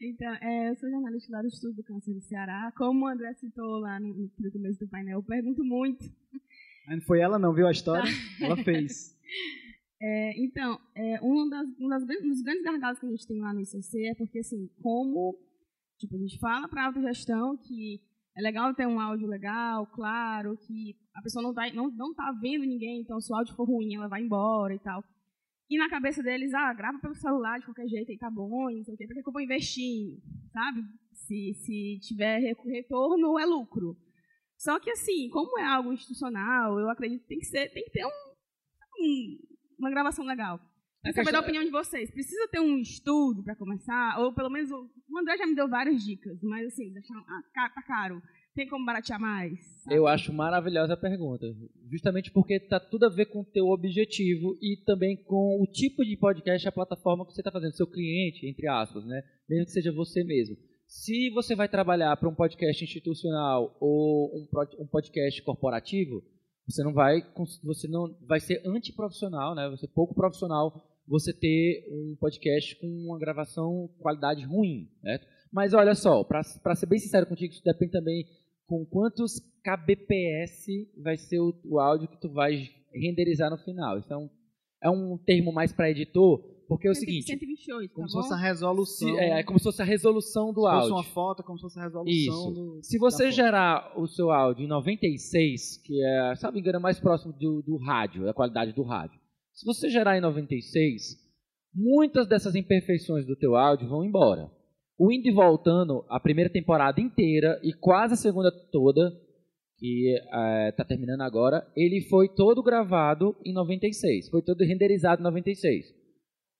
Então, é, eu sou jornalista lá do Estudo do Câncer do Ceará. Como o André citou lá no, no começo do painel, eu pergunto muito. Não foi ela não, viu a história? Ela fez. É, então, é, um, das, um, das, um dos grandes gargalos que a gente tem lá no ICC é porque, assim, como tipo, a gente fala para a autogestão que é legal ter um áudio legal, claro, que a pessoa não está não, não tá vendo ninguém, então se o áudio for ruim, ela vai embora e tal. E na cabeça deles, ah, grava pelo celular de qualquer jeito e tá bom, e sei o pra que eu vou investir, sabe? Se, se tiver re- retorno, é lucro. Só que, assim, como é algo institucional, eu acredito que tem que, ser, tem que ter um, um- uma gravação legal. Quero saber da opinião de vocês. Precisa ter um estudo para começar? Ou pelo menos o André já me deu várias dicas, mas assim, deixar, ah, tá caro. Tem como baratear mais? sabe? Eu acho maravilhosa a pergunta. Justamente porque tá tudo a ver com o teu objetivo e também com o tipo de podcast, a plataforma que você está fazendo, seu cliente, entre aspas, né? Mesmo que seja você mesmo. Se você vai trabalhar para um podcast institucional ou um, podcast corporativo, você não vai, você não vai ser antiprofissional, né? Vai ser pouco profissional você ter um podcast com uma gravação qualidade ruim, né? Mas olha só, para ser bem sincero contigo, isso depende também com quantos kbps vai ser o, o áudio que tu vai renderizar no final. Isso é um, é termo mais para editor, porque é o 100 seguinte, 128, Como tá se fosse a resolução. se- é, é como se fosse a resolução do se fosse áudio. uma foto, como se fosse a resolução Isso. do. Se você da foto. gerar o seu áudio em 96, que é, se não me engano, é mais próximo do, do rádio, é a qualidade do rádio. Se você gerar em 96, muitas dessas imperfeições do teu áudio vão embora. O Indo e Voltando, a primeira temporada inteira e quase a segunda toda, que está terminando agora, ele foi todo gravado em 96. Foi todo renderizado em 96.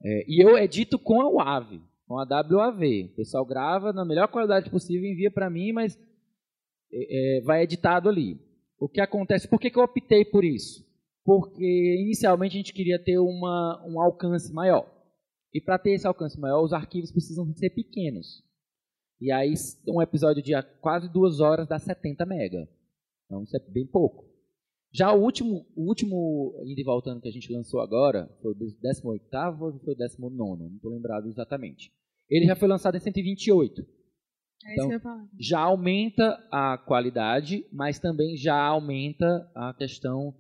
É, e eu edito com a WAV, com a WAV. O pessoal grava na melhor qualidade possível, envia para mim, mas é, vai editado ali. O que acontece? Por que, que eu optei por isso? Porque inicialmente a gente queria ter uma, um alcance maior. E para ter esse alcance maior, os arquivos precisam ser pequenos. E aí, um episódio de quase duas horas dá 70 mega. Então, isso é bem pouco. Já o último, o último indo e voltando que a gente lançou agora, foi o 18 ou foi o 19? Não estou lembrado exatamente. Ele já foi lançado em 128. É Então, isso que eu ia falar. já aumenta a qualidade, mas também já aumenta a questão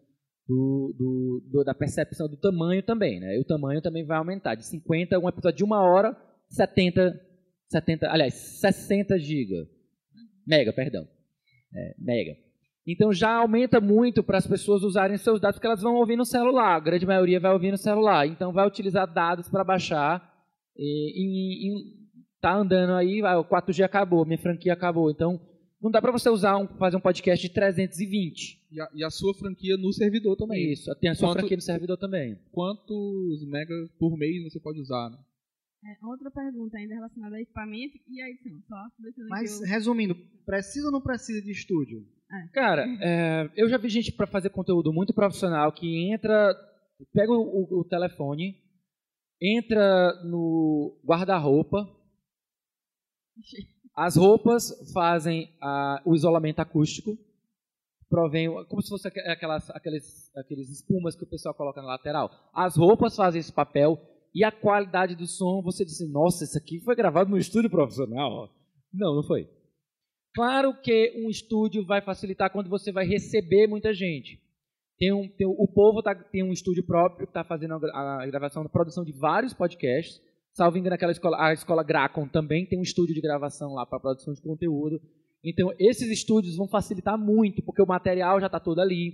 do, do- do- da percepção do tamanho também, né? E o tamanho também vai aumentar. De 50, um episódio de uma hora, 70, 70 aliás, 60 giga. Mega, perdão. É, mega. Então já aumenta muito para as pessoas usarem seus dados, porque elas vão ouvir no celular. A grande maioria vai ouvir no celular. Então vai utilizar dados para baixar e, e- e tá andando aí, o 4G acabou, minha franquia acabou. Então não dá para você usar um, fazer um podcast de 320. E a, e a sua franquia no servidor também. Isso, tem a sua Quanto- franquia no servidor também. Quantos megas por mês você pode usar? Né? É, outra pergunta ainda relacionada a equipamento e a edição. Só Mas, eu... resumindo, precisa ou não precisa de estúdio? Cara, é, eu já vi gente para fazer conteúdo muito profissional que entra, pega o, o- o telefone, entra no guarda-roupa, as roupas fazem a- o isolamento acústico, provém como se fosse aqu- aquelas, aqueles, aqueles espumas que o pessoal coloca na lateral. As roupas fazem esse papel e a qualidade do som, você diz, assim, nossa, isso aqui foi gravado no estúdio profissional. Não, não foi. Claro que um estúdio vai facilitar quando você vai receber muita gente. Tem um, tem, o povo tá, tem um estúdio próprio que está fazendo a, a gravação, a produção de vários podcasts. Salvo engano, aquela escola, a escola Gracon também tem um estúdio de gravação lá para produção de conteúdo. Então, esses estúdios vão facilitar muito, porque o material já está todo ali.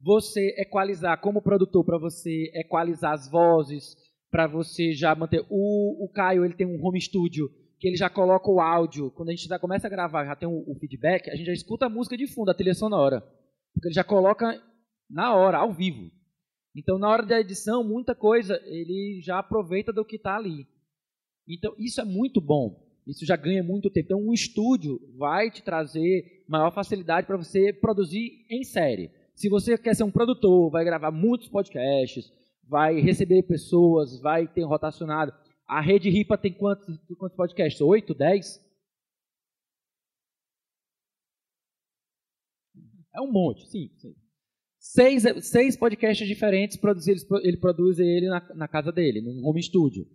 Você equalizar, como produtor, para você equalizar as vozes, para você já manter. O, o Caio ele tem um home studio que ele já coloca o áudio. Quando a gente já começa a gravar, já tem o, o feedback, a gente já escuta a música de fundo, a trilha sonora. Porque ele já coloca na hora, ao vivo. Então, na hora da edição, muita coisa ele já aproveita do que está ali. Então, isso é muito bom. Isso já ganha muito tempo. Então, um estúdio vai te trazer maior facilidade para você produzir em série. Se você quer ser um produtor, vai gravar muitos podcasts, vai receber pessoas, vai ter rotacionado. A Rede Ripa tem quantos, quantos podcasts? Oito, dez? É um monte, sim. sim. Seis, seis podcasts diferentes, produzi- ele, ele produz ele na, na casa dele, num home studio.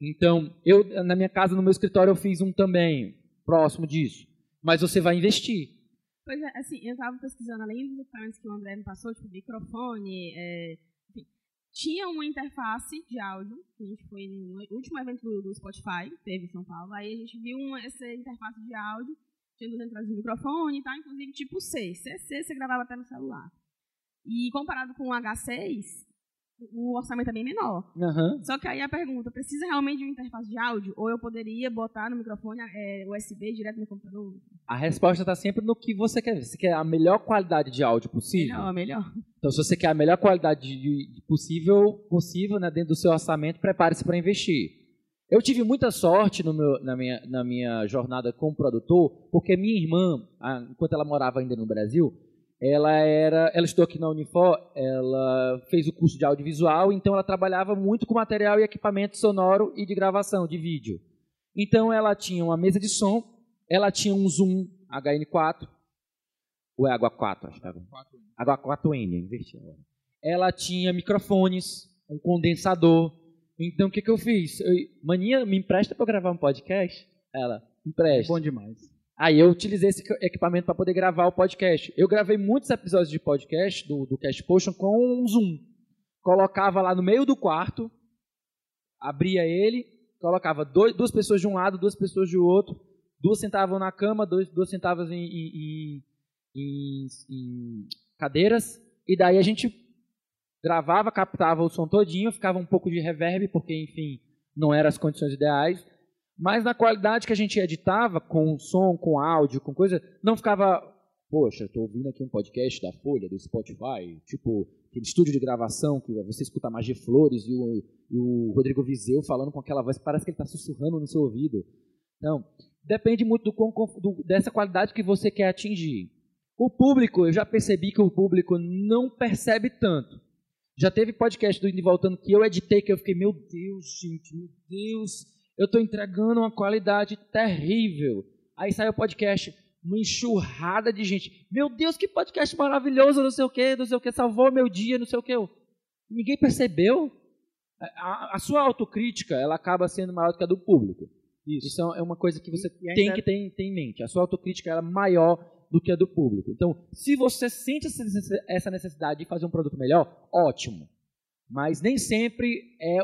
Então, eu na minha casa, no meu escritório, eu fiz um também, próximo disso. Mas você vai investir. Pois é, assim, eu estava pesquisando, além dos equipamentos que o André me passou, tipo microfone, é, enfim, tinha uma interface de áudio, que a gente foi no último evento do, Spotify, teve em São Paulo, aí a gente viu uma, essa interface de áudio, tinha duas entradas de microfone e tal, inclusive tipo C. CC você gravava até no celular. E comparado com o H6, o orçamento é bem menor. Aham. Só que aí a pergunta, precisa realmente de uma interface de áudio? Ou eu poderia botar no microfone é, USB direto no computador? A resposta está sempre no que você quer. Você quer a melhor qualidade de áudio possível? Melhor, melhor. Então, se você quer a melhor qualidade de- possível, possível né, dentro do seu orçamento, prepare-se para investir. Eu tive muita sorte meu- na, minha, na minha jornada como produtor, porque minha irmã, enquanto ela morava ainda no Brasil, ela era, ela estudou aqui na Unifor, ela fez o curso de audiovisual, então ela trabalhava muito com material e equipamento sonoro e de gravação de vídeo. Então ela tinha uma mesa de som, ela tinha um Zoom HN4, ou é Água 4, acho que é Água H4N, eu inverti agora. Ela tinha microfones, um condensador. Então, o que, que eu fiz? Eu, Maninha, me empresta para gravar um podcast? Ela, empresta. Bom demais. Aí eu utilizei esse equipamento para poder gravar o podcast. Eu gravei muitos episódios de podcast do, do Cast Potion com um Zoom. Colocava lá no meio do quarto, abria ele, colocava dois, duas pessoas de um lado, duas pessoas de outro, duas sentavam na cama, dois, duas sentavam em- em- em- em cadeiras, e daí a gente gravava, captava o som todinho, ficava um pouco de reverb, porque, enfim, não eram as condições ideais, mas na qualidade que a gente editava, com som, com áudio, com coisa, não ficava, poxa, estou ouvindo aqui um podcast da Folha, do Spotify, tipo, aquele estúdio de gravação que você escuta mais de Flores e o, e o Rodrigo Vizeu falando com aquela voz, parece que ele está sussurrando no seu ouvido. Então, depende muito do, do, dessa qualidade que você quer atingir. O público, eu já percebi que o público não percebe tanto. Já teve podcast do Indo Voltando que eu editei, que eu fiquei, meu Deus, gente, meu Deus, eu estou entregando uma qualidade terrível. Aí sai o podcast, uma enxurrada de gente. Meu Deus, que podcast maravilhoso, não sei o que, não sei o que, salvou meu dia, não sei o que. Ninguém percebeu. A, a sua autocrítica, ela acaba sendo maior do que a do público. Isso, Isso é uma coisa que você e, e tem que ter, ter, em mente. A sua autocrítica é maior do que a do público. Então, se você sente essa necessidade de fazer um produto melhor, ótimo. Mas nem sempre é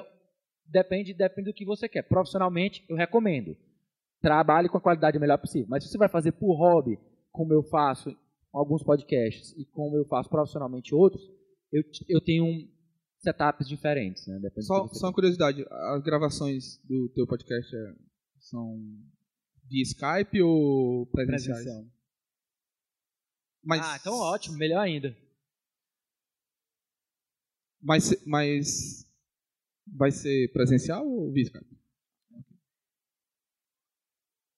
depende depende do que você quer. Profissionalmente, eu recomendo. Trabalhe com a qualidade melhor possível. Mas se você vai fazer por hobby, como eu faço alguns podcasts e como eu faço profissionalmente outros, eu, eu tenho um setups diferentes. Né? só, só uma curiosidade, as gravações do teu podcast é são via Skype ou presenciais? Presencial. Mas, ah, então ótimo, melhor ainda. Mas, mas vai ser presencial ou Skype?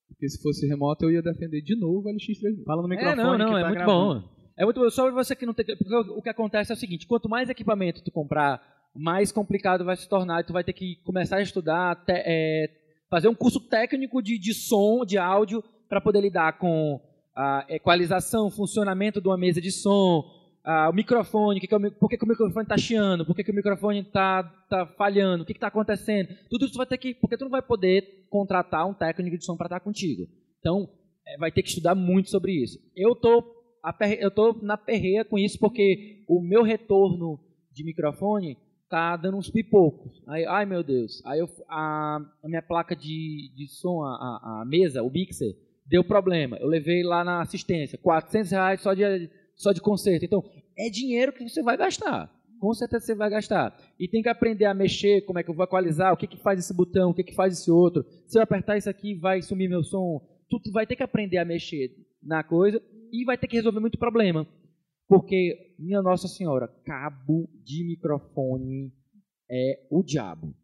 Porque se fosse remoto eu ia defender de novo o LX3. Fala no microfone. É, não, não, é tá muito gravando. bom. É muito bom. Só você que não tem. Porque o que acontece é o seguinte: quanto mais equipamento tu comprar, mais complicado vai se tornar. E tu vai ter que começar a estudar, te, é, fazer um curso técnico de, de som, de áudio, para poder lidar com a equalização, funcionamento de uma mesa de som, a, o microfone, que que é por que, que o microfone está chiando, por que, que o microfone está tá falhando, o que está acontecendo. Tudo isso vai ter que. Porque tu não vai poder contratar um técnico de som para estar contigo. Então, é, vai ter que estudar muito sobre isso. Eu tô, eu tô na perreia com isso porque o meu retorno de microfone tá dando uns pipocos. Aí, ai meu Deus. Aí eu, a, a minha placa de, de som, a, a, a, mesa, o mixer, deu problema. Eu levei lá na assistência, 400 reais só de, só de conserto. Então, é dinheiro que você vai gastar. Com certeza você vai gastar. E tem que aprender a mexer, como é que eu vou equalizar, o que, que faz esse botão, o que, que faz esse outro. Se eu apertar isso aqui, vai sumir meu som. Tu vai ter que aprender a mexer na coisa e vai ter que resolver muito problema. Porque, minha Nossa Senhora, cabo de microfone é o diabo.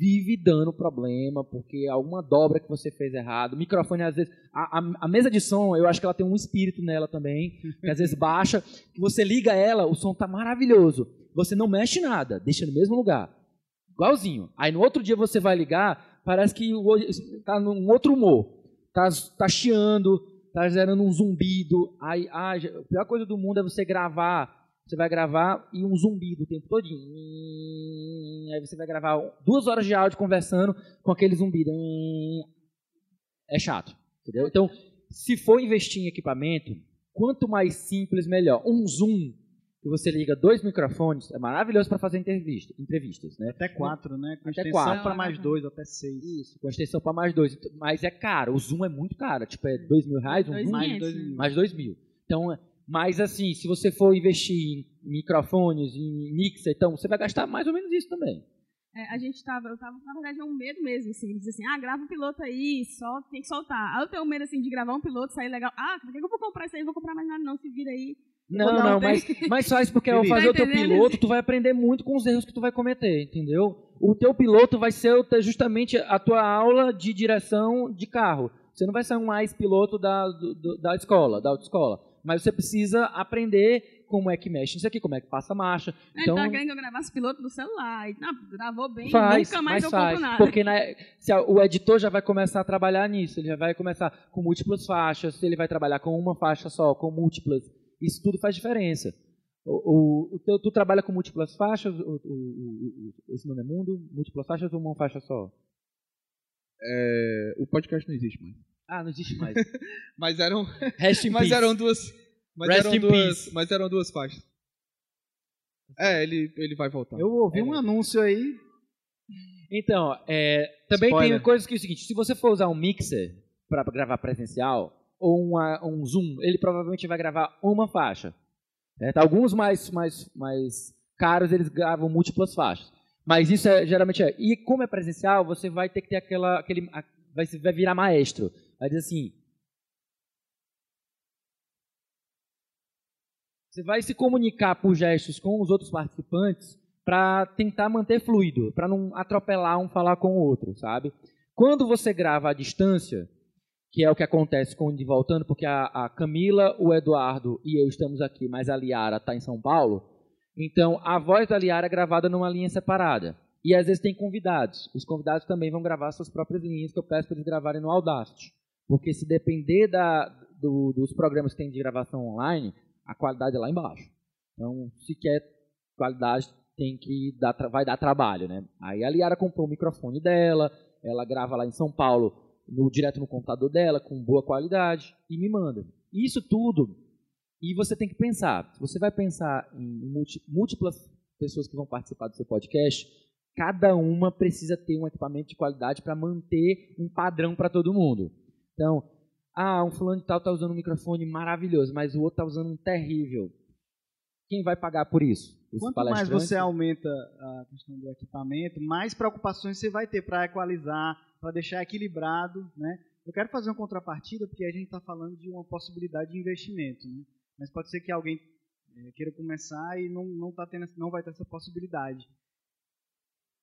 Vive dando problema, porque alguma dobra que você fez errado. O microfone, às vezes. A, a, a, mesa de som, eu acho que ela tem um espírito nela também, que às vezes baixa. Que você liga ela, o som tá maravilhoso. Você não mexe nada, deixa no mesmo lugar. Igualzinho. Aí no outro dia você vai ligar, parece que está num outro humor. Tá, tá chiando, tá gerando um zumbido. Aí, ah, a pior coisa do mundo é você gravar. Você vai gravar e um zumbido o tempo todinho. Aí você vai gravar duas horas de áudio conversando com aquele zumbido. É chato, entendeu? Então, se for investir em equipamento, quanto mais simples, melhor. Um zoom que você liga dois microfones, é maravilhoso para fazer entrevista, entrevistas, né? Até quatro, né? Com até extensão para mais dois, até seis. Isso, com extensão para mais dois. Mas é caro, o Zoom é muito caro, tipo, é dois mil reais, um dois mais, dois mil. mais dois mil. Então, mas assim, se você for investir em microfones, em mixer, então você vai gastar mais ou menos isso também. É, a gente tava, eu tava, na verdade, é um medo mesmo, assim, dizer assim, ah, grava um piloto aí, só tem que soltar. Aí eu tenho medo, assim, de gravar um piloto, sair legal. Ah, por que eu vou comprar isso aí? Eu vou comprar mais nada não, se vira aí. Não, não, mas, mas faz porque ao fazer tá o teu piloto, tu vai aprender muito com os erros que tu vai cometer, entendeu? O teu piloto vai ser justamente a tua aula de direção de carro. Você não vai ser um mais piloto da, do, da escola, da autoescola. Mas você precisa aprender como é que mexe isso aqui, como é que passa a marcha. É, então, tá querendo que eu gravasse piloto do celular. Não, gravou bem, faz, nunca mais eu faz, compro nada. Porque na, se a, o editor já vai começar a trabalhar nisso, ele já vai começar com múltiplas faixas, ele vai trabalhar com uma faixa só, com múltiplas isso tudo faz diferença. O, o, o tu trabalha com múltiplas faixas? O, o, esse nome é mundo? Múltiplas faixas ou uma faixa só? É, o podcast não existe mais. Ah, não existe mais. mas eram. Rest in mas peace. eram duas. Mas Rest eram in duas. peace. Mas eram duas faixas. É, ele, ele vai voltar. Eu ouvi É. um anúncio aí. Então, é, também Spoiler. tem coisas que é o seguinte: se você for usar um mixer para gravar presencial ou uma- um zoom, ele provavelmente vai gravar uma faixa. certo? Alguns mais, mais, mais caros eles gravam múltiplas faixas. Mas isso é, geralmente é. E como é presencial, você vai ter que ter aquela. Aquele, vai, vai virar maestro. Vai dizer assim. Você vai se comunicar por gestos com os outros participantes para tentar manter fluido, para não atropelar um falar com o outro, sabe? Quando você grava à distância, que é o que acontece com o De Voltando, porque a, a, Camila, o Eduardo e eu estamos aqui, mas a Liara está em São Paulo, então a voz da Liara é gravada numa linha separada. E às vezes tem convidados. Os convidados também vão gravar suas próprias linhas, que eu peço para eles gravarem no Audacity. Porque se depender da, do, dos programas que tem de gravação online, a qualidade é lá embaixo. Então, se quer qualidade, tem que dar, vai dar trabalho, né? Aí a Liara comprou o microfone dela, ela grava lá em São Paulo, no, direto no computador dela, com boa qualidade, e me manda. Isso tudo, e você tem que pensar, você vai pensar em múltiplas pessoas que vão participar do seu podcast, cada uma precisa ter um equipamento de qualidade para manter um padrão para todo mundo. Então, ah, um fulano de tal está usando um microfone maravilhoso, mas o outro está usando um terrível. Quem vai pagar por isso? Os Quanto mais você aumenta a questão do equipamento, mais preocupações você vai ter para equalizar, para deixar equilibrado, né? Eu quero fazer uma contrapartida porque a gente está falando de uma possibilidade de investimento, né? Mas pode ser que alguém é, queira começar e não não tá tendo, não vai ter essa possibilidade.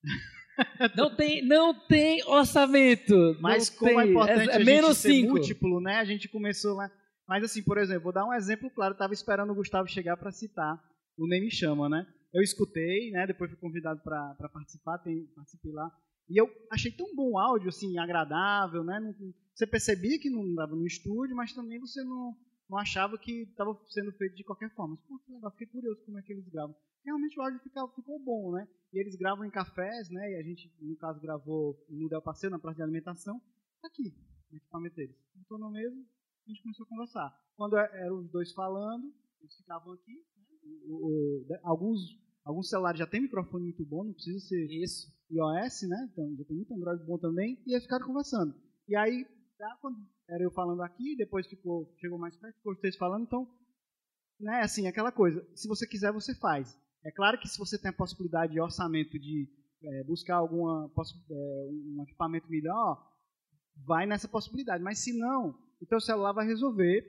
Não tem, não tem orçamento. Mas como tem. é importante é, é a gente ser cinco. múltiplo, né? A gente começou lá. Mas assim, por exemplo, vou dar um exemplo claro. Estava esperando o Gustavo chegar para citar o Nem Me Chama, né? Eu escutei, né? Depois fui convidado para participar, tem, participei lá. E eu achei tão bom o áudio, assim, agradável, né? Não, você percebia que não estava no estúdio, mas também você não, não achava que estava sendo feito de qualquer forma. Mas, pô, que legal, fiquei curioso como é que eles gravam. Realmente o áudio ficou, ficou bom, né? E eles gravam em cafés, né? E a gente, no caso, gravou no Del Passeio, na praça de alimentação. Tá aqui, no equipamento deles. Botou no mesmo, a gente começou a conversar. Quando é, eram os dois falando, eles ficavam aqui. Né? O, o, alguns, alguns celulares já tem microfone muito bom, não precisa ser Isso. iOS, né? Então já tem muito Android bom também. E eles ficaram conversando. E aí, quando era eu falando aqui, depois ficou, chegou mais perto, ficou vocês falando, então, né, assim, aquela coisa, se você quiser, você faz. É claro que se você tem a possibilidade de orçamento de é, buscar alguma é, um equipamento melhor, vai nessa possibilidade. Mas se não, o teu celular vai resolver,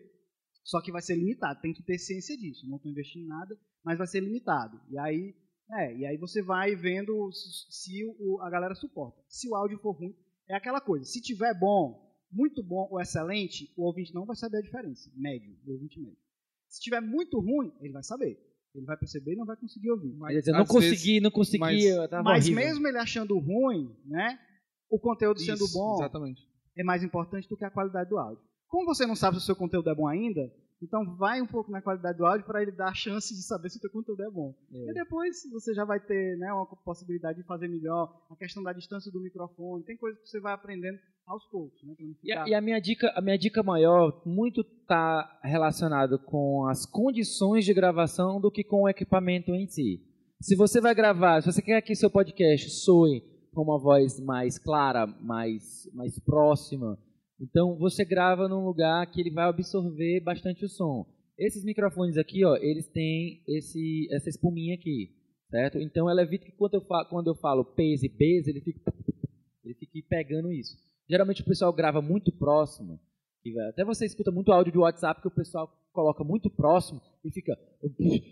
só que vai ser limitado. Tem que ter ciência disso. Não estou investindo em nada, mas vai ser limitado. E aí, é, e aí você vai vendo se o, a galera suporta. Se o áudio for ruim, é aquela coisa. Se tiver bom, muito bom ou excelente, o ouvinte não vai saber a diferença. Médio, o ouvinte médio. Se tiver muito ruim, ele vai saber. Ele vai perceber e não vai conseguir ouvir. Mas, dizer, não consegui, vezes, não consegui. Mas, mas mesmo ele achando ruim, né? O conteúdo Isso, sendo bom exatamente. é mais importante do que a qualidade do áudio. Como você não sabe se o seu conteúdo é bom ainda, então vai um pouco na qualidade do áudio para ele dar a chance de saber se o teu conteúdo é bom. É. E depois você já vai ter né, uma possibilidade de fazer melhor. A questão da distância do microfone, tem coisas que você vai aprendendo aos poucos. Né, e, a, e, a, minha dica, a minha dica maior muito está relacionado com as condições de gravação do que com o equipamento em si. Se você vai gravar, se você quer que seu podcast soe com uma voz mais clara, mais, mais próxima, então você grava num lugar que ele vai absorver bastante o som. Esses microfones aqui, ó, eles têm esse, essa espuminha aqui, certo? Então ela evita que quando eu falo, quando eu falo P's e B's, ele fique, ele fique pegando isso. Geralmente o pessoal grava muito próximo. Até você escuta muito áudio de WhatsApp que o pessoal coloca muito próximo e fica.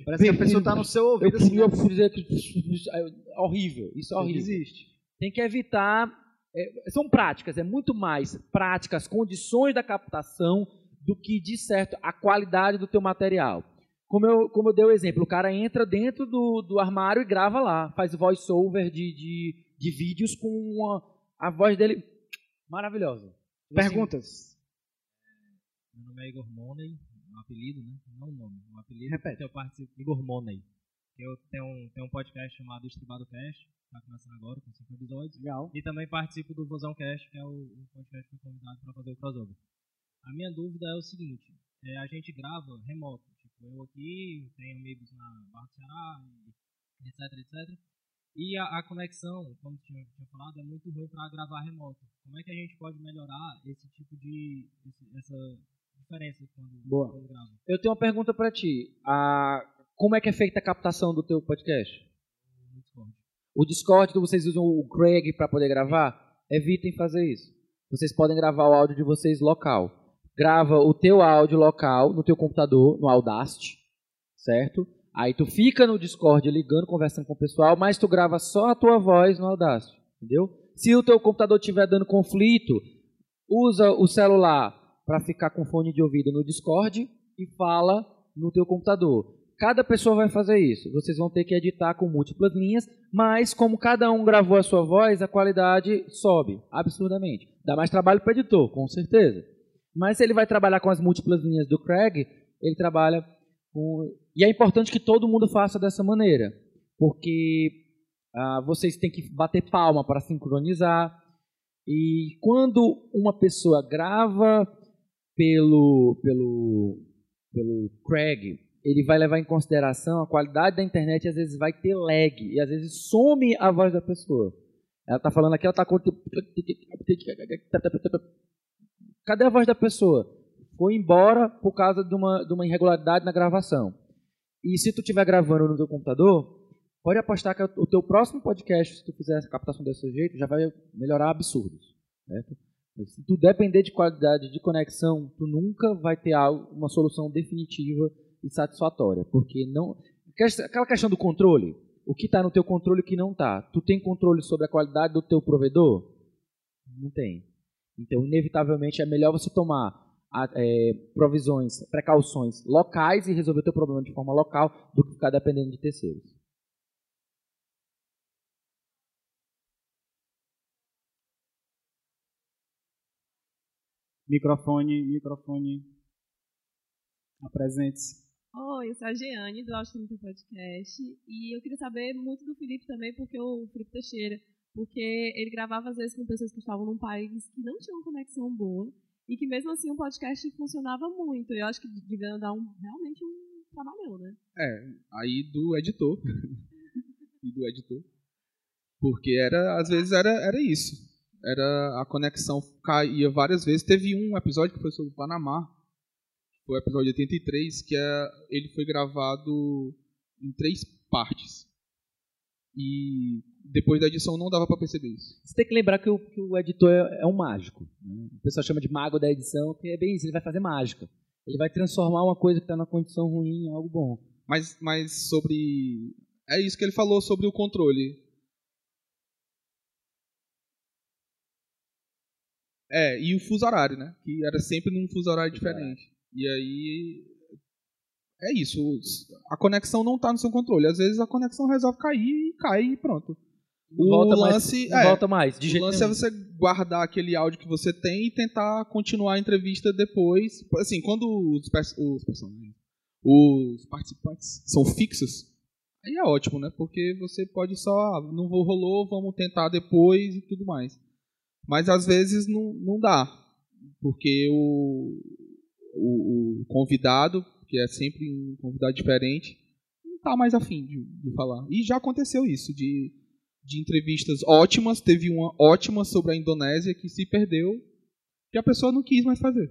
Parece que a pessoa está no seu ouvido. Eu assim, eu é horrível. Isso é horrível. Existe. Tem que evitar é, são práticas, é muito mais práticas, condições da captação do que, de certo, a qualidade do teu material. Como eu, como eu dei o exemplo, o cara entra dentro do, do armário e grava lá, faz voice-over de, de, de vídeos com uma, a voz dele maravilhosa. Perguntas? Assim, meu nome é Igor Money, um apelido, né? Não o nome, um apelido. Repete. Eu participo, Igor Money. Eu tenho um, tenho um podcast chamado Estribado Cast, está começando agora com cinco episódios. Legal. E também participo do Vozão Cast, que é o, o podcast que fui convidado para fazer o crossover. A minha dúvida é o seguinte: é, a gente grava remoto. Tipo, eu aqui, tenho amigos na Barra do Ceará, etc, etc. E a, a conexão, como tinha, tinha falado, é muito ruim para gravar remoto. Como é que a gente pode melhorar esse tipo de. Esse, essa diferença quando, Boa. quando grava? Eu tenho uma pergunta para ti. A como é que é feita a captação do teu podcast? Discord. O Discord, vocês usam o Craig para poder gravar? Evitem fazer isso. Vocês podem gravar o áudio de vocês local. Grava o teu áudio local no teu computador, no Audacity, certo? Aí tu fica no Discord ligando, conversando com o pessoal, mas tu grava só a tua voz no Audacity, entendeu? Se o teu computador estiver dando conflito, usa o celular para ficar com fone de ouvido no Discord e fala no teu computador. Cada pessoa vai fazer isso. Vocês vão ter que editar com múltiplas linhas, mas como cada um gravou a sua voz, a qualidade sobe absurdamente. Dá mais trabalho para o editor, com certeza. Mas se ele vai trabalhar com as múltiplas linhas do Craig, ele trabalha com... E é importante que todo mundo faça dessa maneira, porque ah, vocês têm que bater palma para sincronizar. E quando uma pessoa grava pelo, pelo, pelo Craig, ele vai levar em consideração a qualidade da internet e às vezes vai ter lag, e às vezes some a voz da pessoa. Ela está falando aqui, ela está com... Cadê a voz da pessoa? Foi embora por causa de uma, de uma irregularidade na gravação. E se tu estiver gravando no teu computador, pode apostar que o teu próximo podcast, se tu fizer essa captação desse jeito, já vai melhorar absurdos. Certo? Se tu depender de qualidade de conexão, tu nunca vai ter uma solução definitiva e satisfatória, porque não aquela questão do controle, o que está no teu controle e o que não está. Tu tem controle sobre a qualidade do teu provedor? Não tem. Então, inevitavelmente, é melhor você tomar é, provisões, precauções locais e resolver o teu problema de forma local do que ficar dependendo de terceiros. Microfone, microfone. Apresente-se. Oi, eu sou a Jeane, do 30 Podcast. E eu queria saber muito do Felipe também, porque o Felipe Teixeira. Porque ele gravava às vezes com pessoas que estavam num país que não tinham conexão boa. E que mesmo assim o podcast funcionava muito. Eu acho que devia dar um, realmente um trabalhão, né? É, aí do editor. e do editor. Porque era, às vezes era, era isso era a conexão caía várias vezes. Teve um episódio que foi sobre o Panamá, foi o episódio 83, que é, ele foi gravado em três partes. E depois da edição não dava para perceber isso. Você tem que lembrar que o, que o editor é, é, um mágico. Né? O pessoal chama de mago da edição, que é bem isso, ele vai fazer mágica. Ele vai transformar uma coisa que está na condição ruim em algo bom. Mas, mas sobre. É isso que ele falou sobre o controle. É, e o fuso horário, né? Que era sempre num fuso horário diferente. E aí. É isso. A conexão não está no seu controle. Às vezes a conexão resolve cair e cai e pronto. O volta lance, mais, é, volta mais. De o lance é você guardar aquele áudio que você tem e tentar continuar a entrevista depois. Assim, quando os, os personagens, os participantes são fixos, aí é ótimo, né? Porque você pode só, ah, não rolou, vamos tentar depois e tudo mais. Mas às vezes não, não dá, porque o, o, o convidado, que é sempre um convidado diferente, não está mais afim de, de falar. E já aconteceu isso, de, de entrevistas ótimas, teve uma ótima sobre a Indonésia que se perdeu, que a pessoa não quis mais fazer.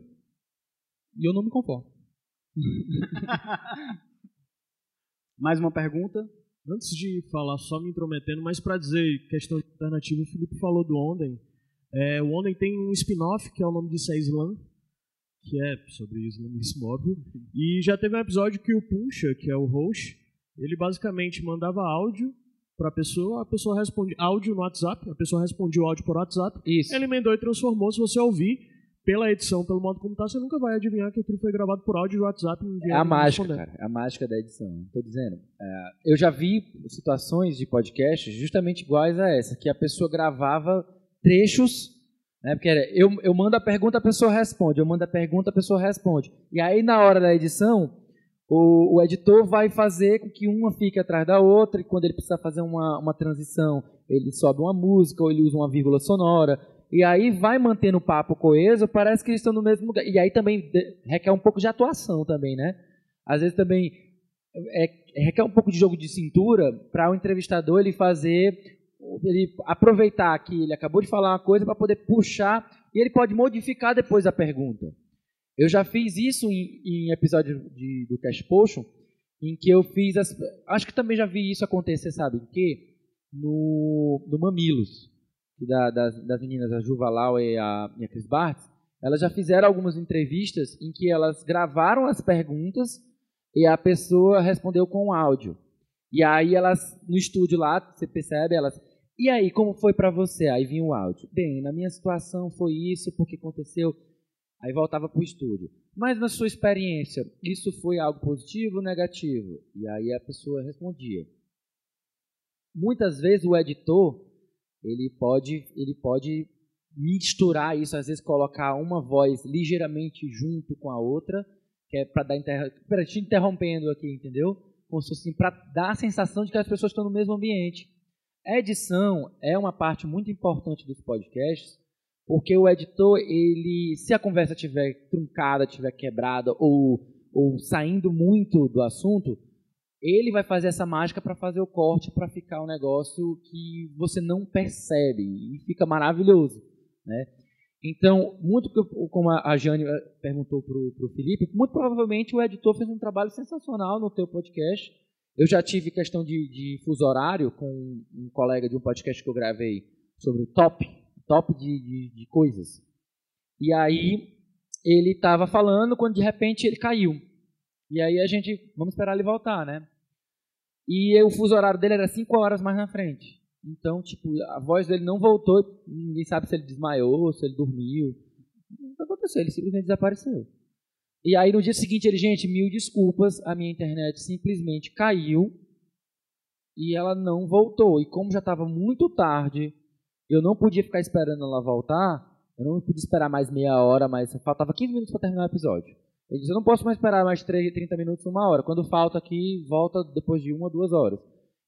E eu não me conformo. mais uma pergunta? Antes de falar, só me intrometendo, mas para dizer questão alternativa, o Felipe falou do Onden. É, o Onden tem um spin-off que é o nome disso é Islam, que é sobre islamismo óbvio. E já teve um episódio que o Puncha, que é o host, ele basicamente mandava áudio para a pessoa, a pessoa responde áudio no WhatsApp, a pessoa respondia o áudio por WhatsApp, Isso. ele emendou e transformou. Se você ouvir pela edição, pelo modo como está, você nunca vai adivinhar que aquilo foi gravado por áudio do WhatsApp. É a mágica, cara, é a mágica da edição. Estou dizendo. É, eu já vi situações de podcast justamente iguais a essa, que a pessoa gravava trechos, né? Porque eu, eu mando a pergunta, a pessoa responde, eu mando a pergunta, a pessoa responde. E aí, na hora da edição, o, o editor vai fazer com que uma fique atrás da outra, e quando ele precisa fazer uma, uma transição, ele sobe uma música, ou ele usa uma vírgula sonora, e aí vai mantendo o papo coeso, parece que eles estão no mesmo lugar. E aí também requer um pouco de atuação também, né? Às vezes também é, requer um pouco de jogo de cintura para o entrevistador ele fazer ele aproveitar que ele acabou de falar uma coisa para poder puxar e ele pode modificar depois a pergunta. Eu já fiz isso em, em episódio de, do Cash Potion, em que eu fiz as, acho que também já vi isso acontecer, sabe? Em que no, no Mamilos, da, das, das meninas, a Juva Lau e a, e a Bartz, elas já fizeram algumas entrevistas em que elas gravaram as perguntas e a pessoa respondeu com áudio. E aí elas, no estúdio lá, você percebe, elas, e aí, como foi para você? Aí vinha o áudio. Bem, na minha situação foi isso, porque aconteceu. Aí voltava para o estúdio. Mas na sua experiência, isso foi algo positivo ou negativo? E aí a pessoa respondia. Muitas vezes o editor, ele pode, ele pode misturar isso, às vezes colocar uma voz ligeiramente junto com a outra, que é para dar inter... Te interrompendo aqui, entendeu? Como se assim, para dar a sensação de que as pessoas estão no mesmo ambiente. Edição é uma parte muito importante dos podcasts, porque o editor, ele, se a conversa estiver truncada, estiver quebrada ou, ou saindo muito do assunto, ele vai fazer essa mágica para fazer o corte, para ficar um negócio que você não percebe e fica maravilhoso, né? Então, muito como a Jane eh, perguntou para o Felipe, muito provavelmente o editor fez um trabalho sensacional no teu podcast. Eu já tive questão de, de fuso horário com um colega de um podcast que eu gravei sobre top, top de, de, de coisas. E aí ele estava falando quando de repente ele caiu. E aí a gente, vamos esperar ele voltar, né? E o fuso horário dele era 5 horas mais na frente. Então, tipo, a voz dele não voltou, ninguém sabe se ele desmaiou, se ele dormiu. O que aconteceu? Ele simplesmente desapareceu. E aí no dia seguinte ele, gente, mil desculpas, a minha internet simplesmente caiu e ela não voltou. E como já estava muito tarde, eu não podia ficar esperando ela voltar, eu não podia esperar mais meia hora, mas faltava 15 minutos para terminar o episódio. Ele disse, eu não posso mais esperar mais 30 minutos, uma hora. Quando falta aqui, volta depois de uma, duas horas.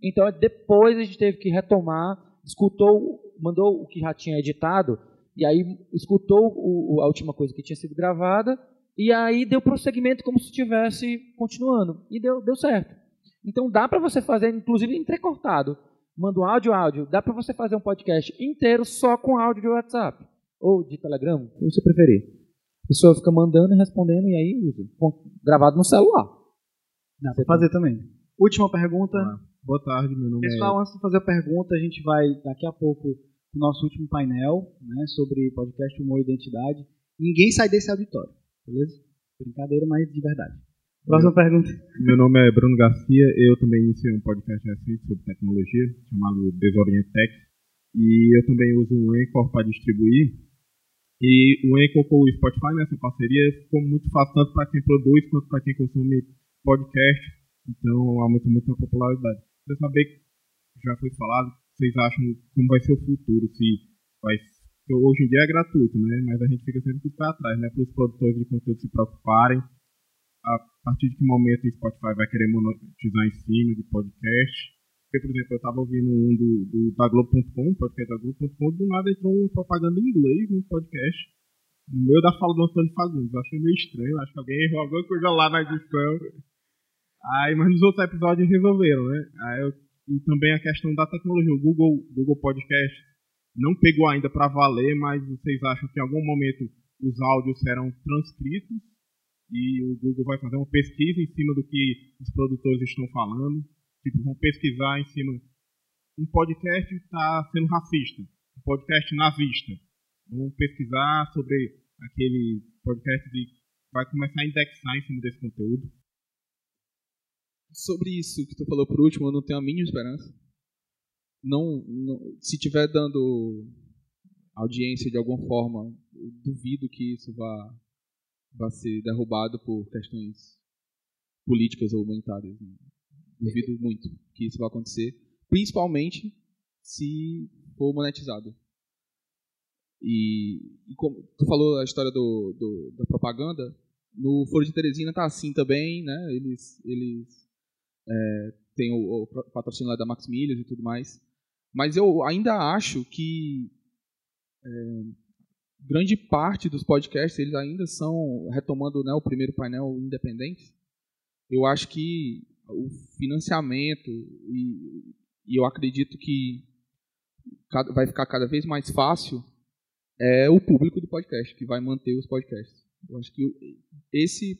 Então, depois a gente teve que retomar, escutou, mandou o que já tinha editado, e aí escutou o, a última coisa que tinha sido gravada, e aí deu prosseguimento como se estivesse continuando. E deu, deu certo. Então, dá para você fazer, inclusive entrecortado manda um áudio, áudio, dá para você fazer um podcast inteiro só com áudio de WhatsApp ou de Telegram, o que você preferir. A pessoa fica mandando e respondendo e aí usa. Gravado no celular. Dá para fazer também. Última pergunta. Ah, boa tarde, meu nome Pessoal, é... antes de fazer a pergunta, a gente vai daqui a pouco o nosso último painel né, sobre podcast Humor e Identidade. Ninguém sai desse auditório, beleza? Brincadeira, mas de verdade. Próxima pergunta. Meu nome é Bruno Garcia, eu também iniciei um podcast recente sobre tecnologia, chamado Desorient Tech, e eu também uso um Anchor para distribuir. E o Anchor com o Spotify nessa parceria ficou muito fácil tanto para quem produz quanto para quem consome podcast, então aumenta muito a popularidade. Queria saber, já foi falado, vocês acham como vai ser o futuro, se vai hoje em dia é gratuito, né? Mas a gente fica sempre com o atrás, né? Para os produtores de conteúdo se preocuparem a partir de que momento o Spotify vai querer monetizar em cima de podcast. Porque, por exemplo, eu estava ouvindo um do, do da Globo.com, podcast da Globo.com, do nada entrou uma propaganda em inglês no podcast, no meio da fala do Antônio Fagundes. Eu achei meio estranho, acho que alguém errou alguma coisa lá na edição. Aí, mas nos outros episódios resolveram, né? Aí eu, e também a questão da tecnologia. O Google, Google Podcast não pegou ainda para valer, mas vocês acham que em algum momento os áudios serão transcritos e o Google vai fazer uma pesquisa em cima do que os produtores estão falando. Tipo, vão pesquisar em cima. Um podcast está sendo racista, um podcast nazista. Vão pesquisar sobre aquele podcast e vai começar a indexar em cima desse conteúdo. Sobre isso que tu falou por último, eu não tenho a mínima esperança. Não, não se tiver dando audiência de alguma forma, duvido que isso vá vai ser derrubado por questões políticas ou humanitárias. Né? Duvido muito que isso vai acontecer, principalmente se for monetizado. E, e como tu falou a história do, do, da propaganda, no Foro de Teresina tá assim também, né? Eles, eles é, o, o patrocínio lá da Max Milhas e tudo mais. Mas eu ainda acho que é, grande parte dos podcasts eles ainda são retomando né, o primeiro painel independente. Eu acho que o financiamento e, e eu acredito que vai ficar cada vez mais fácil é o público do podcast que vai manter os podcasts. Eu acho que esse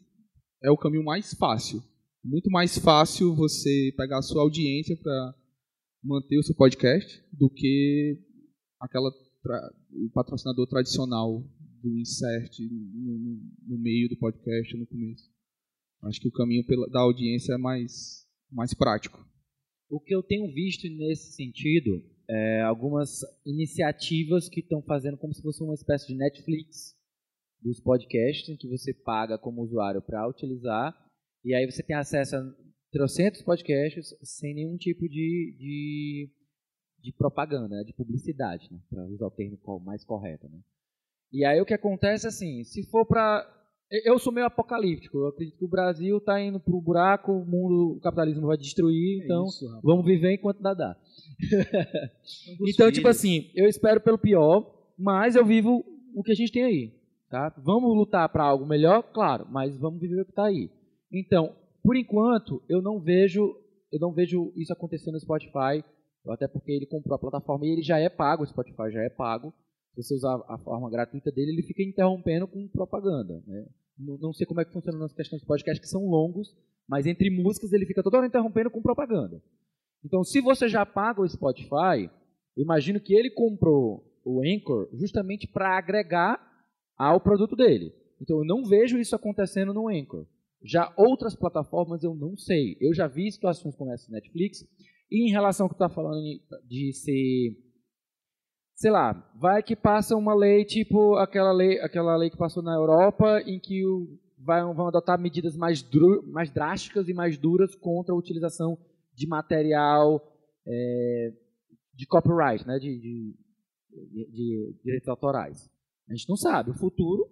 é o caminho mais fácil. Muito mais fácil você pegar a sua audiência para manter o seu podcast do que aquela o patrocinador tradicional do insert no, no, meio do podcast no começo. Acho que o caminho pela, da audiência é mais, mais prático. O que eu tenho visto nesse sentido é algumas iniciativas que estão fazendo como se fosse uma espécie de Netflix dos podcasts, em que você paga como usuário para utilizar, e aí você tem acesso a trocentos podcasts sem nenhum tipo de, de, de propaganda, né, de publicidade, né, para usar o termo mais correto. Né. E aí o que acontece assim, se for para eu sou meio apocalíptico. Eu acredito que o Brasil está indo para o buraco, o mundo, o capitalismo vai destruir, é então isso, vamos viver enquanto dá dá. então, tipo assim, eu espero pelo pior, mas eu vivo o que a gente tem aí. Tá? Vamos lutar para algo melhor, claro, mas vamos viver o que está aí. Então, por enquanto, eu não vejo, eu não vejo isso acontecendo no Spotify, até porque ele comprou a plataforma e ele já é pago, o Spotify já é pago se você usar a forma gratuita dele, ele fica interrompendo com propaganda. Né? Não, não, sei como é que funciona nas questões de podcast, que são longos, mas entre músicas ele fica toda hora interrompendo com propaganda. Então, se você já paga o Spotify, imagino que ele comprou o Anchor justamente para agregar ao produto dele. Então, eu não vejo isso acontecendo no Anchor. Já outras plataformas eu não sei. Eu já vi situações como essa no Netflix. E em relação ao que está falando de ser sei lá, vai que passa uma lei tipo aquela lei, aquela lei que passou na Europa em que o, vai, vão adotar medidas mais, dru, mais drásticas e mais duras contra a utilização de material é, de copyright, né, de, de, de, de, direitos autorais. A gente não sabe. O futuro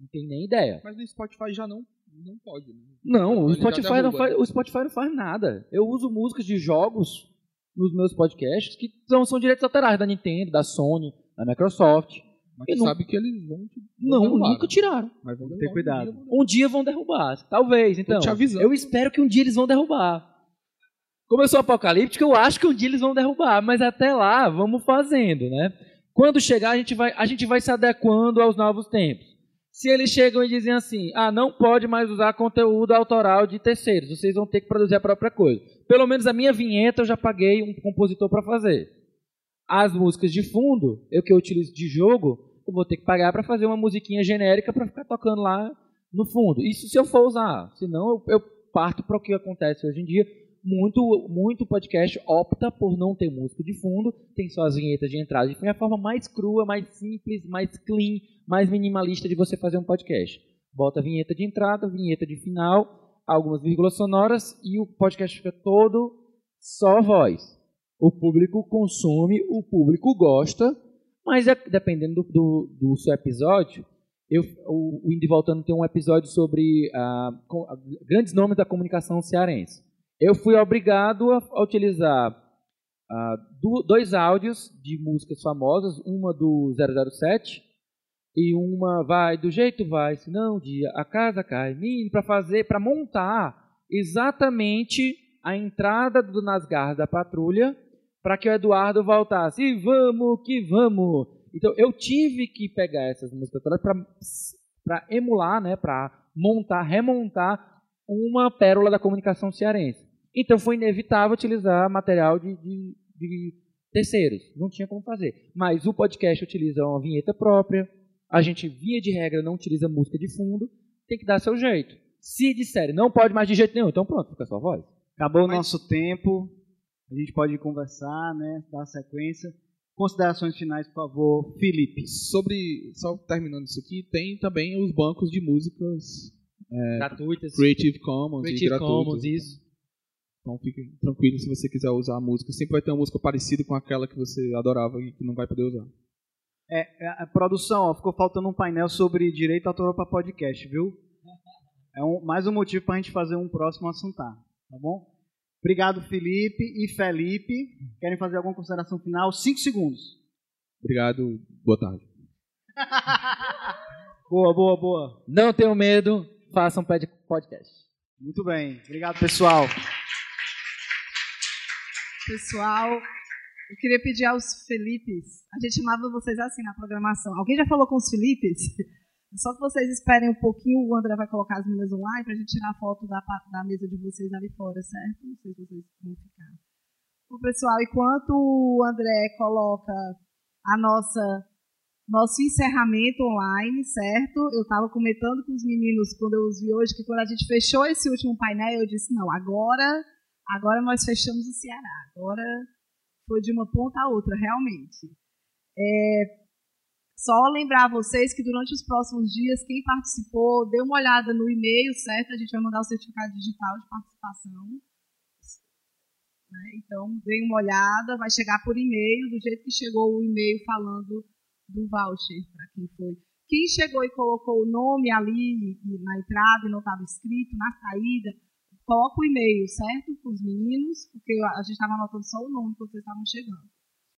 não tem nem ideia. Mas o Spotify já não não pode. Né? Não, o Spotify não faz, o Spotify não faz nada. Eu uso músicas de jogos nos meus podcasts que são, são direitos autorais da Nintendo, da Sony, da Microsoft. Mas não, sabe que eles vão, vão Não, derrubar, nunca tiraram. Mas vão ter cuidado. Um dia vão derrubar. Talvez, então. Eu espero que um dia eles vão derrubar. Como eu sou apocalíptico, eu acho que um dia eles vão derrubar, mas até lá, vamos fazendo, né? Quando chegar, a gente vai, a gente vai se adequando aos novos tempos. Se eles chegam e dizem assim, ah, não pode mais usar conteúdo autoral de terceiros, vocês vão ter que produzir a própria coisa. Pelo menos a minha vinheta eu já paguei um compositor para fazer. As músicas de fundo, eu que eu utilizo de jogo, eu vou ter que pagar para fazer uma musiquinha genérica para ficar tocando lá no fundo. Isso se eu for usar. Senão eu, eu parto para o que acontece hoje em dia. Muito, muito podcast opta por não ter música de fundo, tem só as vinhetas de entrada. E foi a forma mais crua, mais simples, mais clean, mais minimalista de você fazer um podcast. Bota a vinheta de entrada, vinheta de final, algumas vírgulas sonoras e o podcast fica todo só voz. O público consome, o público gosta, mas é, dependendo do, do, do, seu episódio, eu, o, o Indy Voltando tem um episódio sobre ah, grandes nomes da comunicação cearense. Eu fui obrigado a, utilizar do, dois áudios de músicas famosas, uma do 007 e uma vai do jeito vai, se não um dia a casa cai, para fazer, para montar exatamente a entrada do nas garras da patrulha para que o Eduardo voltasse. E vamos que vamos. Então eu tive que pegar essas músicas todas para emular, né, para montar, remontar uma pérola da comunicação cearense. Então foi inevitável utilizar material de, de, de terceiros. Não tinha como fazer. Mas o podcast utiliza uma vinheta própria, a gente, via de regra, não utiliza música de fundo, tem que dar seu jeito. Se disserem, não pode mais de jeito nenhum, então pronto, fica só a voz. Acabou o nosso tempo, a gente pode conversar, né, dar sequência. Considerações finais, por favor, Felipe. Sobre, só terminando isso aqui, tem também os bancos de músicas é, gratuitas. Creative Commons Creative e gratuitos. Commons, isso. Então fique tranquilo se você quiser usar a música. Sempre vai ter uma música parecida com aquela que você adorava e que não vai poder usar. É, é, a produção, ó, ficou faltando um painel sobre direito autoral para podcast, viu? É um, mais um motivo para a gente fazer um próximo assuntar, tá bom? Obrigado, Felipe e Felipe. Querem fazer alguma consideração final? Cinco segundos. Obrigado, boa tarde. boa, boa, boa. Não tenham medo, façam podcast. Muito bem, obrigado, pessoal. Pessoal, eu queria pedir aos Felipes, a gente chamava vocês assim na programação. Alguém já falou com os Felipes? Só que vocês esperem um pouquinho, o André vai colocar as meninas online para a gente tirar a foto da, da mesa de vocês ali fora, certo? Não sei se vocês vão ficar. o pessoal, enquanto o André coloca a nossa nosso encerramento online, certo? Eu estava comentando com os meninos quando eu os vi hoje que quando a gente fechou esse último painel, eu disse não, agora, agora nós fechamos o Ceará. Agora foi de uma ponta a outra, realmente. É, só lembrar vocês que durante os próximos dias, quem participou, dê uma olhada no e-mail, certo? A gente vai mandar o certificado digital de participação. Né? Então, dê uma olhada, vai chegar por e-mail, do jeito que chegou o e-mail falando do voucher para quem foi. Quem chegou e colocou o nome ali na entrada e não estava escrito, na saída, coloca o e-mail, certo? Para os meninos, porque a gente estava anotando só o nome quando vocês estavam chegando.